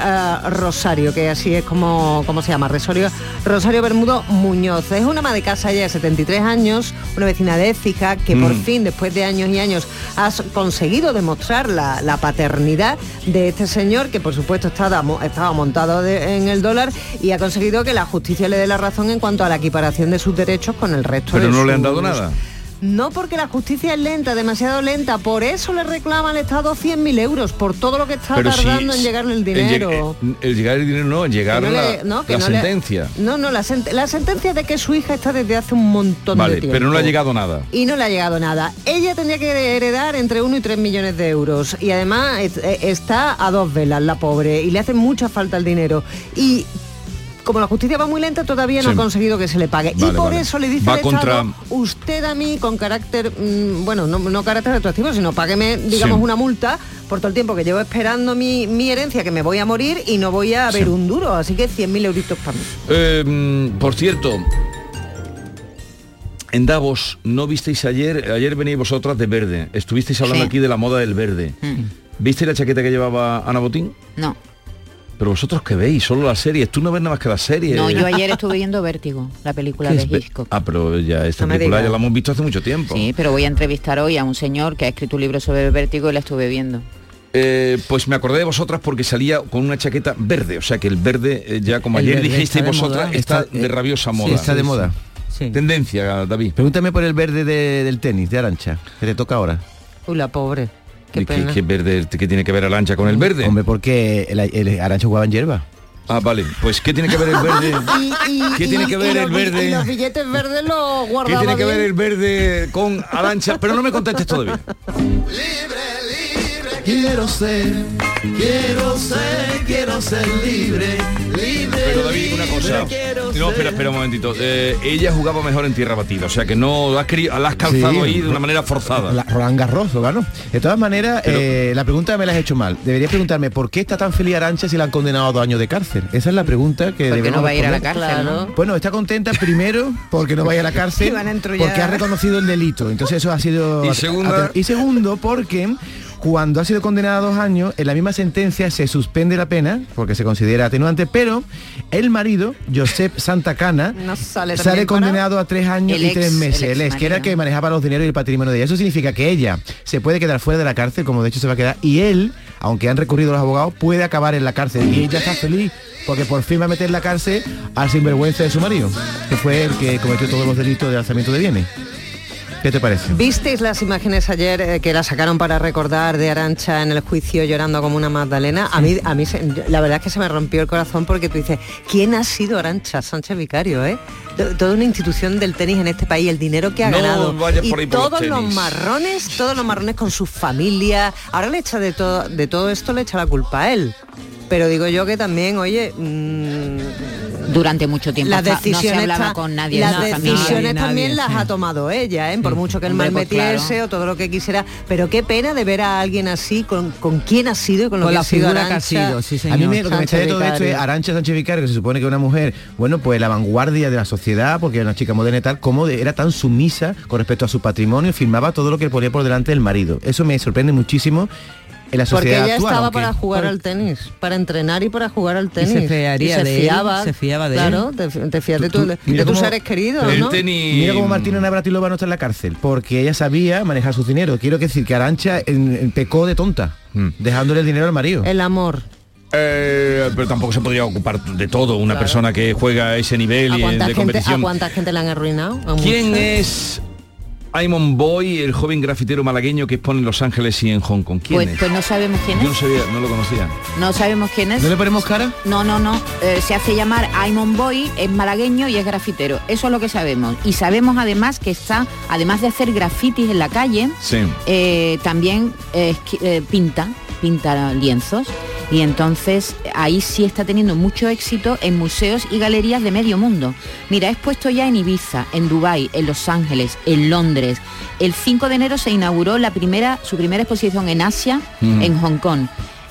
Speaker 25: Rosario, que así es como, como se llama, Rosario, Rosario Bermudo Muñoz. Es una ama de casa ya de 73 años, una vecina de Écija, que por
Speaker 1: Mm.
Speaker 25: fin, después de años y años, has conseguido demostrar la, la paternidad de este señor, que por supuesto estaba, mo- estaba montado de- en el dólar, y ha conseguido que la justicia le dé la razón en cuanto a la equiparación de sus derechos con el resto
Speaker 1: Pero
Speaker 25: de
Speaker 1: no le han dado nada.
Speaker 25: no porque la justicia es lenta, demasiado lenta, por eso le reclama al Estado 100.000 euros, por todo lo que está
Speaker 1: Pero si-
Speaker 25: tardando en llegarle el
Speaker 1: El,
Speaker 25: dinero.
Speaker 1: lleg- el llegar el dinero no, llegar
Speaker 25: no
Speaker 1: la,
Speaker 25: le- no, que
Speaker 1: la
Speaker 25: no le-
Speaker 1: sentencia.
Speaker 25: No, no, la, sent- la sentencia de que su hija está desde hace un montón de tiempo.
Speaker 1: pero no le ha llegado nada.
Speaker 25: Y no le ha llegado nada. Ella tendría que heredar entre 1 y 3 millones de euros. Y además es- eh, está a dos velas, la pobre, y le hace mucha falta el dinero. Y como la justicia va muy lenta, todavía no
Speaker 1: Sí.
Speaker 25: ha conseguido que se le pague. y por
Speaker 1: vale.
Speaker 25: eso le dice
Speaker 1: Va
Speaker 25: el
Speaker 1: contra-
Speaker 25: Estado, usted a mí con carácter, mm, bueno, no, no carácter retroactivo, sino págueme, digamos,
Speaker 1: Sí.
Speaker 25: una multa por todo el tiempo que llevo esperando mi, mi herencia, que me voy a morir y no voy a ver
Speaker 1: Sí.
Speaker 25: un duro. Así que 100.000 euritos para mí.
Speaker 1: Eh, mm, por cierto, en Davos, ¿no visteis ayer? Ayer veníais vosotras de verde. Estuvisteis hablando
Speaker 23: Sí.
Speaker 1: aquí de la moda del verde.
Speaker 23: Mm.
Speaker 1: ¿Viste la chaqueta que llevaba Ana Botín?
Speaker 23: No,
Speaker 1: Pero vosotros qué veis, solo las series. Tú no ves nada más que las series.
Speaker 23: no, yo ayer estuve viendo Vértigo, la película
Speaker 1: ¿Qué
Speaker 23: de Hitchcock.
Speaker 1: Ah, pero ya esta
Speaker 23: No
Speaker 1: película ya la hemos visto hace mucho tiempo.
Speaker 23: Sí, pero voy a entrevistar hoy a un señor que ha escrito un libro sobre Vértigo y la estuve viendo.
Speaker 1: Eh, pues me acordé de vosotras porque salía con una chaqueta verde, o sea que el verde, eh, ya como
Speaker 22: El
Speaker 1: ayer
Speaker 22: de
Speaker 1: vosotras,
Speaker 22: moda.
Speaker 1: está,
Speaker 22: Está,
Speaker 1: de
Speaker 22: eh,
Speaker 1: rabiosa
Speaker 22: sí,
Speaker 1: moda.
Speaker 22: está de moda.
Speaker 1: Tendencia, David.
Speaker 22: Pregúntame por el verde de- del tenis, de Arancha, que te toca ahora.
Speaker 25: Uy, la pobre. Qué
Speaker 1: ¿Y qué,
Speaker 25: pena.
Speaker 1: qué verde, qué tiene que ver Arancha con el verde?
Speaker 22: Hombre, porque el, el Arancha jugaba en hierba.
Speaker 1: Ah, vale. Pues ¿qué tiene que ver el verde?
Speaker 25: Y- y-
Speaker 1: ¿Qué tiene que ver el verde?
Speaker 25: los billetes verdes los
Speaker 1: ¿Qué
Speaker 25: guardaba
Speaker 1: tiene que
Speaker 25: bien.
Speaker 1: ver el verde con Arancha? Pero no me contestes todavía.
Speaker 20: Quiero ser, quiero ser, quiero ser libre, libre.
Speaker 1: Pero David, una cosa. No, espera, espera un momentito. Eh, ella jugaba mejor en tierra batida, o sea que no la has, queri- la has calzado
Speaker 22: Sí.
Speaker 1: ahí de una manera forzada.
Speaker 22: La- Roland Garros lo ganó. De todas maneras,
Speaker 1: Pero-
Speaker 22: eh, la pregunta me la has hecho mal. Deberías preguntarme por qué está tan feliz Arancha si la han condenado a dos años de cárcel. Esa es la pregunta que
Speaker 23: Porque no va a ir a la cárcel, ¿no?
Speaker 22: Bueno, está contenta primero porque no vaya a la cárcel, porque ha reconocido el delito. Entonces eso ha sido...
Speaker 1: Y segunda-
Speaker 22: Y segundo, porque cuando ha sido condenada a dos años, en la misma sentencia se suspende la pena, porque se considera atenuante, pero el marido, Josep Santacana,
Speaker 25: No sale
Speaker 22: condenado a tres años y
Speaker 23: ex-
Speaker 22: tres meses.
Speaker 23: el ex
Speaker 22: que era el que manejaba los dineros y el patrimonio de ella. Eso significa que ella se puede quedar fuera de la cárcel, como de hecho se va a quedar, y él, aunque han recurrido los abogados, puede acabar en la cárcel. Y ella está feliz porque por fin va a meter en la cárcel al sinvergüenza de su marido, que fue el que cometió todos los delitos de alzamiento de bienes. ¿Qué te parece?
Speaker 25: ¿Visteis las imágenes ayer eh, que la sacaron para recordar de Arancha en el juicio llorando como una Magdalena? A mí, a mí se- la verdad es que se me rompió el corazón porque tú dices, ¿quién ha sido Arancha Sánchez Vicario? Eh? To- Toda una institución del tenis en este país, el dinero que ha
Speaker 1: No
Speaker 25: ganado. y
Speaker 1: los
Speaker 25: todos los, marrones, todos los marrones con su familia. Ahora le echa de todo, de todo esto le echa la culpa a él. Pero digo yo que también, oye, mm,
Speaker 23: Durante mucho tiempo
Speaker 25: las
Speaker 23: fa- no se
Speaker 25: decisiones
Speaker 23: hablaba con nadie
Speaker 25: las decisiones
Speaker 21: Nadie,
Speaker 25: también las
Speaker 21: sí.
Speaker 25: ha tomado ella ¿eh? por mucho que el mal
Speaker 23: pues
Speaker 25: metiese
Speaker 23: claro.
Speaker 25: o todo lo que quisiera pero qué pena de ver a alguien así con, con quién ha sido y con lo
Speaker 21: Con
Speaker 25: que
Speaker 21: la
Speaker 25: ha sido
Speaker 21: figura que ha sido, sí,
Speaker 22: A mí me,
Speaker 21: señor.
Speaker 22: lo que me extraña de todo esto es
Speaker 25: Vicario.
Speaker 22: Arancha Sánchez Vicario, que se supone que es una mujer, bueno, pues la vanguardia de la sociedad, porque era una chica moderna y tal, como de- era tan sumisa con respecto a su patrimonio, firmaba todo lo que ponía por delante del marido. Eso me sorprende muchísimo en la
Speaker 28: Porque
Speaker 22: sociedad
Speaker 28: ella
Speaker 22: actual.
Speaker 28: estaba para jugar al tenis, para entrenar y para jugar al tenis.
Speaker 21: se fiaría
Speaker 28: Y se
Speaker 21: de él,
Speaker 28: fiaba,
Speaker 21: se fiaba de
Speaker 28: claro,
Speaker 21: él.
Speaker 28: te, te fías de, tu- de tus
Speaker 22: cómo-
Speaker 28: seres queridos,
Speaker 22: pero
Speaker 28: ¿no?
Speaker 22: Mira cómo Martina Navratilova no está en la cárcel, porque ella sabía manejar su dinero. Quiero decir que Arancha en- en pecó de tonta,
Speaker 1: Mm.
Speaker 22: dejándole el dinero al marido.
Speaker 28: El amor.
Speaker 1: Eh, pero tampoco se podría ocupar de todo una persona que juega a ese nivel
Speaker 28: ¿A
Speaker 1: y de
Speaker 28: gente, ¿A cuánta gente le han arruinado? A
Speaker 1: ¿Quién es Aimon Boy, el joven grafitero malagueño que expone en Los Ángeles y en Hong Kong? ¿Quién
Speaker 23: Pues,
Speaker 1: es?
Speaker 23: pues no sabemos quién
Speaker 1: Yo no
Speaker 23: es.
Speaker 1: sabía, no lo conocía.
Speaker 23: No sabemos quién es.
Speaker 22: ¿No le ponemos cara?
Speaker 23: No, no, no. Eh, se hace llamar Aimon Boy, es malagueño y es grafitero. Eso es lo que sabemos. Y sabemos además que está, además de hacer grafitis en la calle,
Speaker 1: Sí.
Speaker 23: eh, también eh, pinta, pinta lienzos. Y entonces ahí sí está teniendo mucho éxito en museos y galerías de medio mundo. Mira, ha expuesto ya en Ibiza, en Dubái, en Los Ángeles, en Londres. El 5 de enero se inauguró la primera, su primera exposición en Asia,
Speaker 1: Mm.
Speaker 23: en Hong Kong.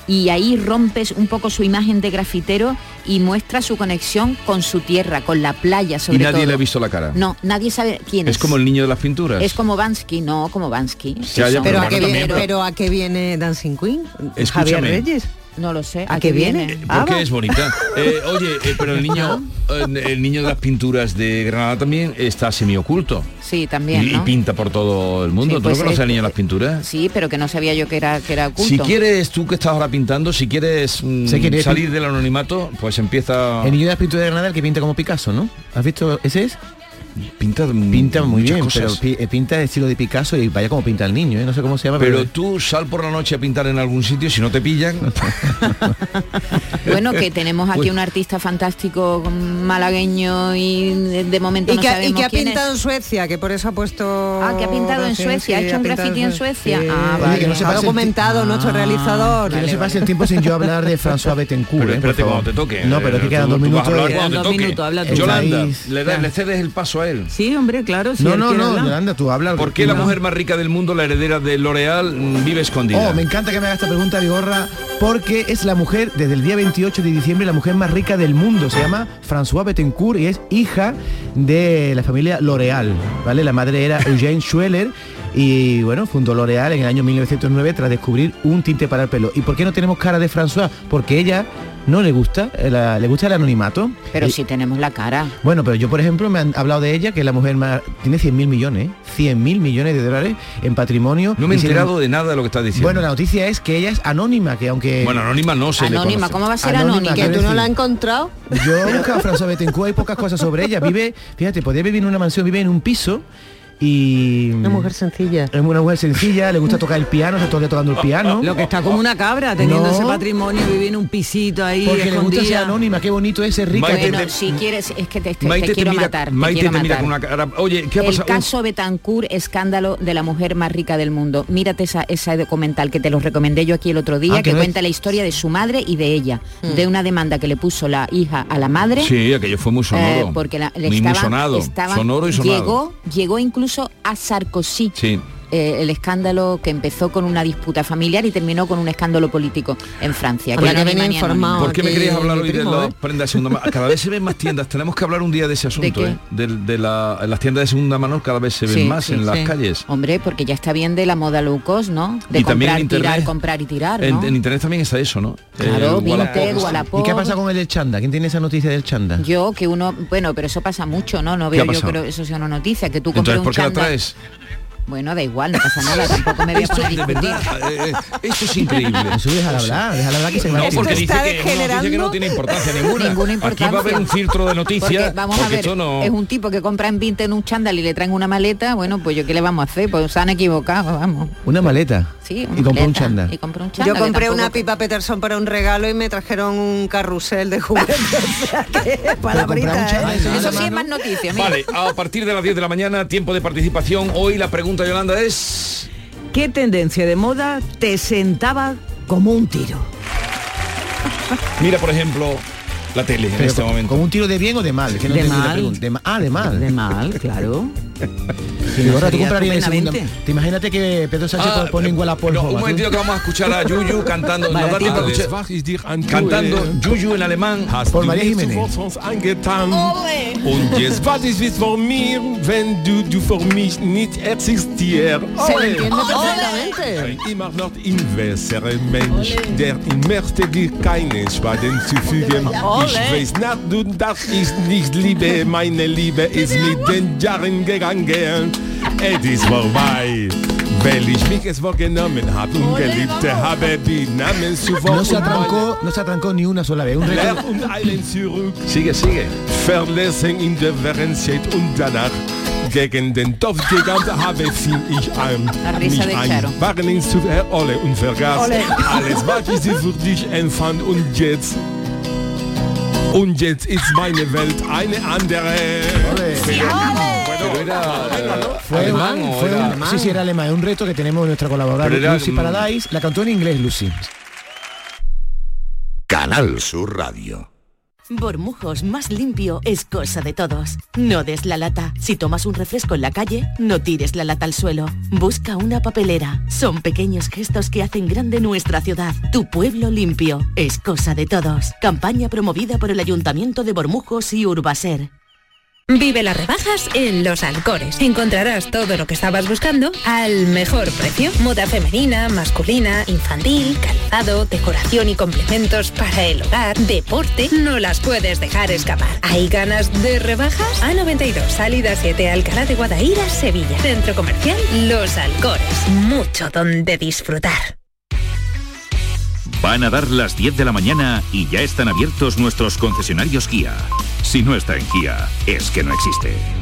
Speaker 23: Y ahí rompes un poco su imagen de grafitero y muestra su conexión con su tierra, con la playa
Speaker 1: Y
Speaker 23: sobre
Speaker 1: nadie
Speaker 23: todo.
Speaker 1: le ha visto la cara.
Speaker 23: No, nadie sabe quién es.
Speaker 1: Es como el niño de las pinturas.
Speaker 23: Es como Bansky, no como Bansky.
Speaker 1: Pero
Speaker 28: pero, a qué viene,
Speaker 1: también,
Speaker 28: pero a qué viene Dancing Queen? Javier
Speaker 1: Escúchame.
Speaker 28: Reyes.
Speaker 23: No lo sé.
Speaker 28: ¿A qué viene?
Speaker 1: Porque
Speaker 28: Ah, va.
Speaker 1: es bonita. Eh, oye, eh, pero el niño, eh, el niño de las pinturas de Granada también está semioculto.
Speaker 23: Sí, también,
Speaker 1: y, pinta por todo el mundo.
Speaker 23: Sí,
Speaker 1: ¿Tú
Speaker 23: pues,
Speaker 1: no conoces
Speaker 23: eh,
Speaker 1: al niño de las pinturas?
Speaker 23: Sí, pero que no sabía yo que era que era oculto.
Speaker 1: Si quieres, tú que estás ahora pintando, si quieres mm, salir del anonimato, pues empieza...
Speaker 22: El niño de las pinturas de Granada, el que pinta como Picasso, ¿no? ¿Has visto? ¿Ese es?
Speaker 1: Pinta,
Speaker 22: Pinta muy
Speaker 1: muchas
Speaker 22: bien,
Speaker 1: cosas.
Speaker 22: pero eh, pinta de estilo de Picasso y vaya como pinta el niño, ¿eh? No sé cómo se llama, pero...
Speaker 1: Pero tú sal por la noche a pintar en algún sitio, si no te pillan...
Speaker 23: Bueno, que tenemos aquí
Speaker 1: Uy.
Speaker 23: un artista fantástico malagueño y de, momento
Speaker 28: Y
Speaker 23: no
Speaker 28: que, ha- y que ha
Speaker 23: quién
Speaker 28: pintado
Speaker 23: es.
Speaker 28: en Suecia, que por eso ha puesto...
Speaker 23: Ah, que ha pintado en Suecia, ha
Speaker 28: sí,
Speaker 23: hecho un graffiti en Suecia. Ah,
Speaker 22: Oye,
Speaker 23: vale.
Speaker 22: que no se
Speaker 28: Ha documentado nuestro realizador.
Speaker 22: Que no se pase el tiempo sin yo hablar de François Bettencourt.
Speaker 1: Pero
Speaker 22: ¿eh?
Speaker 1: Espérate cuando te toque.
Speaker 22: No, pero
Speaker 1: Eh,
Speaker 22: quedan dos minutos.
Speaker 1: hablar te toque. Yolanda, le, da- le cedes el paso a él.
Speaker 21: Sí, hombre, claro. si
Speaker 22: No, no, no,
Speaker 21: hablar.
Speaker 22: Yolanda, tú hablas.
Speaker 1: ¿Por qué la mujer más rica del mundo, la heredera de L'Oreal, mm, vive escondida?
Speaker 22: Oh, me encanta que me haga esta pregunta, Vigorra, porque es la mujer, desde el día 28 de diciembre, la mujer más rica del mundo. Se llama François Bettencourt y es hija de la familia L'Oreal, ¿vale? La madre era Eugène Schueller y, bueno, fundó L'Oreal en el año 1909 tras descubrir un tinte para el pelo. ¿Y por qué no tenemos cara de François? Porque ella no le gusta, eh, la- le gusta el anonimato.
Speaker 23: Pero
Speaker 22: Y-
Speaker 23: si tenemos la cara.
Speaker 22: Bueno, pero yo, por ejemplo, me han hablado de ella, que es la mujer más... Tiene 100 mil millones, ¿eh? 100 mil millones de dólares en patrimonio.
Speaker 1: No me he enterado de nada de lo que estás diciendo.
Speaker 22: Bueno, la noticia es que ella es anónima, que aunque...
Speaker 1: Bueno, anónima no se le
Speaker 23: Anónima,
Speaker 1: conoce.
Speaker 23: ¿cómo va a ser
Speaker 22: Anónima,
Speaker 23: anónima?
Speaker 28: Que tú no la has encontrado.
Speaker 22: Yo he buscado a François Bettencourt, hay pocas cosas sobre ella. Vive, fíjate, podría vivir en una mansión, vive en un piso y...
Speaker 28: Una mujer sencilla.
Speaker 22: Es una mujer sencilla, le gusta tocar el piano, se toca tocando el piano.
Speaker 21: Lo que está como una cabra, teniendo
Speaker 22: No.
Speaker 21: ese patrimonio, vivir en un pisito ahí,
Speaker 22: Porque le gusta ser anónima, qué bonito es ser rica.
Speaker 1: Maite,
Speaker 23: Bueno,
Speaker 1: te-
Speaker 23: si quieres, es que te, te-
Speaker 1: Maite
Speaker 23: te
Speaker 1: te
Speaker 23: quiero
Speaker 1: mira,
Speaker 23: matar. te
Speaker 1: Maite
Speaker 23: quiero
Speaker 1: te mira
Speaker 23: matar.
Speaker 1: con una cara... Oye, ¿qué ha
Speaker 23: el caso Betancourt, escándalo de la mujer más rica del mundo. Mírate esa, esa documental que te lo recomendé yo aquí el otro día,
Speaker 22: Ah, que es-
Speaker 23: cuenta la historia de su madre y de ella,
Speaker 28: Mm.
Speaker 23: de una demanda que le puso la hija a la madre.
Speaker 1: Sí, aquello fue muy
Speaker 23: eh,
Speaker 1: sonoro.
Speaker 23: porque la- le
Speaker 1: muy, muy
Speaker 23: estaban-
Speaker 1: sonado.
Speaker 23: estaban-
Speaker 1: sonoro y sonado.
Speaker 23: Llegó, llegó incluso a Sarkozy.
Speaker 1: Sí.
Speaker 23: Eh, el escándalo que empezó con una disputa familiar y terminó con un escándalo político en Francia. Que
Speaker 28: informado.
Speaker 1: ¿Por qué me querías hablar hoy de las
Speaker 28: ¿eh?
Speaker 1: prendas de segunda mano? Cada vez se ven más tiendas. Tenemos que hablar un día de ese asunto? ¿eh? De, de la- las tiendas de segunda mano cada vez se ven
Speaker 23: Sí,
Speaker 1: más
Speaker 23: sí,
Speaker 1: en las calles.
Speaker 23: Hombre, porque ya está bien de la moda low cost, ¿no? De
Speaker 1: Y también
Speaker 23: comprar,
Speaker 1: en
Speaker 23: tirar, comprar y tirar,
Speaker 1: En,
Speaker 23: ¿no?
Speaker 1: en internet también está eso, ¿no?
Speaker 23: Claro,
Speaker 1: El
Speaker 23: Vinted,
Speaker 1: Wallapop.
Speaker 23: Wallapop.
Speaker 22: ¿Y qué pasa con el del chanda? ¿Quién tiene esa noticia del chanda?
Speaker 23: Yo que uno, bueno, pero eso pasa mucho, ¿no? No
Speaker 1: ¿Qué ha
Speaker 23: veo yo creo eso sea una noticia, que tú compres
Speaker 1: Entonces,
Speaker 23: un
Speaker 1: ¿por qué la
Speaker 23: chándal-
Speaker 1: traes?
Speaker 23: Bueno, da igual, no pasa nada, tampoco me voy a
Speaker 1: Esto,
Speaker 23: poner a
Speaker 1: de
Speaker 23: discutir.
Speaker 1: verdad, eh, eh, esto es increíble.
Speaker 22: Eso déjala hablar, déjala hablar que se va
Speaker 1: No,
Speaker 22: a
Speaker 1: porque
Speaker 28: Esto
Speaker 1: dice
Speaker 28: está
Speaker 1: que es una noticia que no tiene importancia ninguna.
Speaker 23: Ninguna
Speaker 1: Aquí va a haber
Speaker 23: importancia.
Speaker 1: un filtro de noticias.
Speaker 23: Porque vamos a ver,
Speaker 1: esto no...
Speaker 23: es un tipo que compra en Vinted un chándal y le traen una maleta, bueno, pues yo qué le vamos a hacer, pues se han equivocado, vamos.
Speaker 22: Una maleta.
Speaker 23: Sí,
Speaker 22: y compró un.
Speaker 23: Y
Speaker 28: Yo
Speaker 23: chándal. que
Speaker 28: compré
Speaker 23: tampoco-
Speaker 28: una pipa Peterson para un regalo y me trajeron un carrusel de juguetes. O sea que, palabrita, ¿eh?
Speaker 23: Eso sí es más noticia, mira.
Speaker 1: Vale, a partir de las 10 de la mañana, tiempo de participación. Hoy la pregunta, Yolanda, es...
Speaker 21: ¿Qué tendencia de moda te sentaba como un tiro?
Speaker 1: Mira, por ejemplo, la tele en este
Speaker 22: con-
Speaker 1: momento.
Speaker 22: ¿Con un tiro de bien o de mal? Que no
Speaker 21: De mal.
Speaker 22: pregunta. De ma- ah, de mal.
Speaker 21: De mal, claro.
Speaker 22: Vigorra, tú comprarías el segundo.
Speaker 21: estupendamente.
Speaker 22: Te imagínate que Pedro Sánchez
Speaker 1: Ah,
Speaker 22: pone igual a Paul
Speaker 1: no, un
Speaker 22: ¿tú?
Speaker 1: momentito que vamos a escuchar a Yuyu cantando. Nos da tiempo a escuchar- Cantando Yuyu en alemán.
Speaker 22: Por María Jiménez.
Speaker 29: zuvor sonst angetan. Und jetzt was ist es von mir, wenn du, du für mich nicht existierst.
Speaker 25: Se le
Speaker 29: Ole.
Speaker 25: entiende perfectamente.
Speaker 29: Ein immer noch ein besserer Mensch, der dir Schaden zufügen. Ich weiß nicht, du, dass ich nicht liebe, meine Liebe ist mit den Jahren gegangen. Es ist vorbei. Weil ich mich es vorgenommen habe und Geliebte habe die Namen zuvor
Speaker 22: No se
Speaker 29: und
Speaker 22: atrancó, no se atrancó ni una sola vez. Un
Speaker 29: und eilen zurück.
Speaker 1: Sigue, sigue.
Speaker 29: Verlassen in der Vergangenheit und danach gegen den Topfgigant habe fing ich an. Mich ein. Warnen zu Herr Olle und vergaß
Speaker 23: Ole.
Speaker 29: alles, was ich für dich empfand und jetzt und jetzt ist meine Welt eine andere.
Speaker 1: Pero era
Speaker 22: Fue,
Speaker 1: alemán
Speaker 22: fue
Speaker 1: era-
Speaker 22: un, sí, sí, era alemán. Un reto que tenemos en nuestra colaboradora
Speaker 1: era,
Speaker 22: Lucy Paradise. La cantó en inglés, Lucy.
Speaker 16: Canal Sur Radio.
Speaker 30: Bormujos más limpio es cosa de todos. No des la lata. Si tomas un refresco en la calle, no tires la lata al suelo. Busca una papelera. Son pequeños gestos que hacen grande nuestra ciudad. Tu pueblo limpio es cosa de todos. Campaña promovida por el Ayuntamiento de Bormujos y Urbaser.
Speaker 31: Vive las rebajas en Los Alcores. Encontrarás todo lo que estabas buscando al mejor precio. Moda femenina, masculina, infantil, calzado, decoración y complementos para el hogar, deporte. No las puedes dejar escapar. ¿Hay ganas de rebajas? A92, salida 7, Alcalá de Guadaira, Sevilla. Centro comercial Los Alcores. Mucho donde disfrutar.
Speaker 10: Van a dar las 10 de la mañana y ya están abiertos nuestros concesionarios Kia. Si no está en Kia, es que no existe.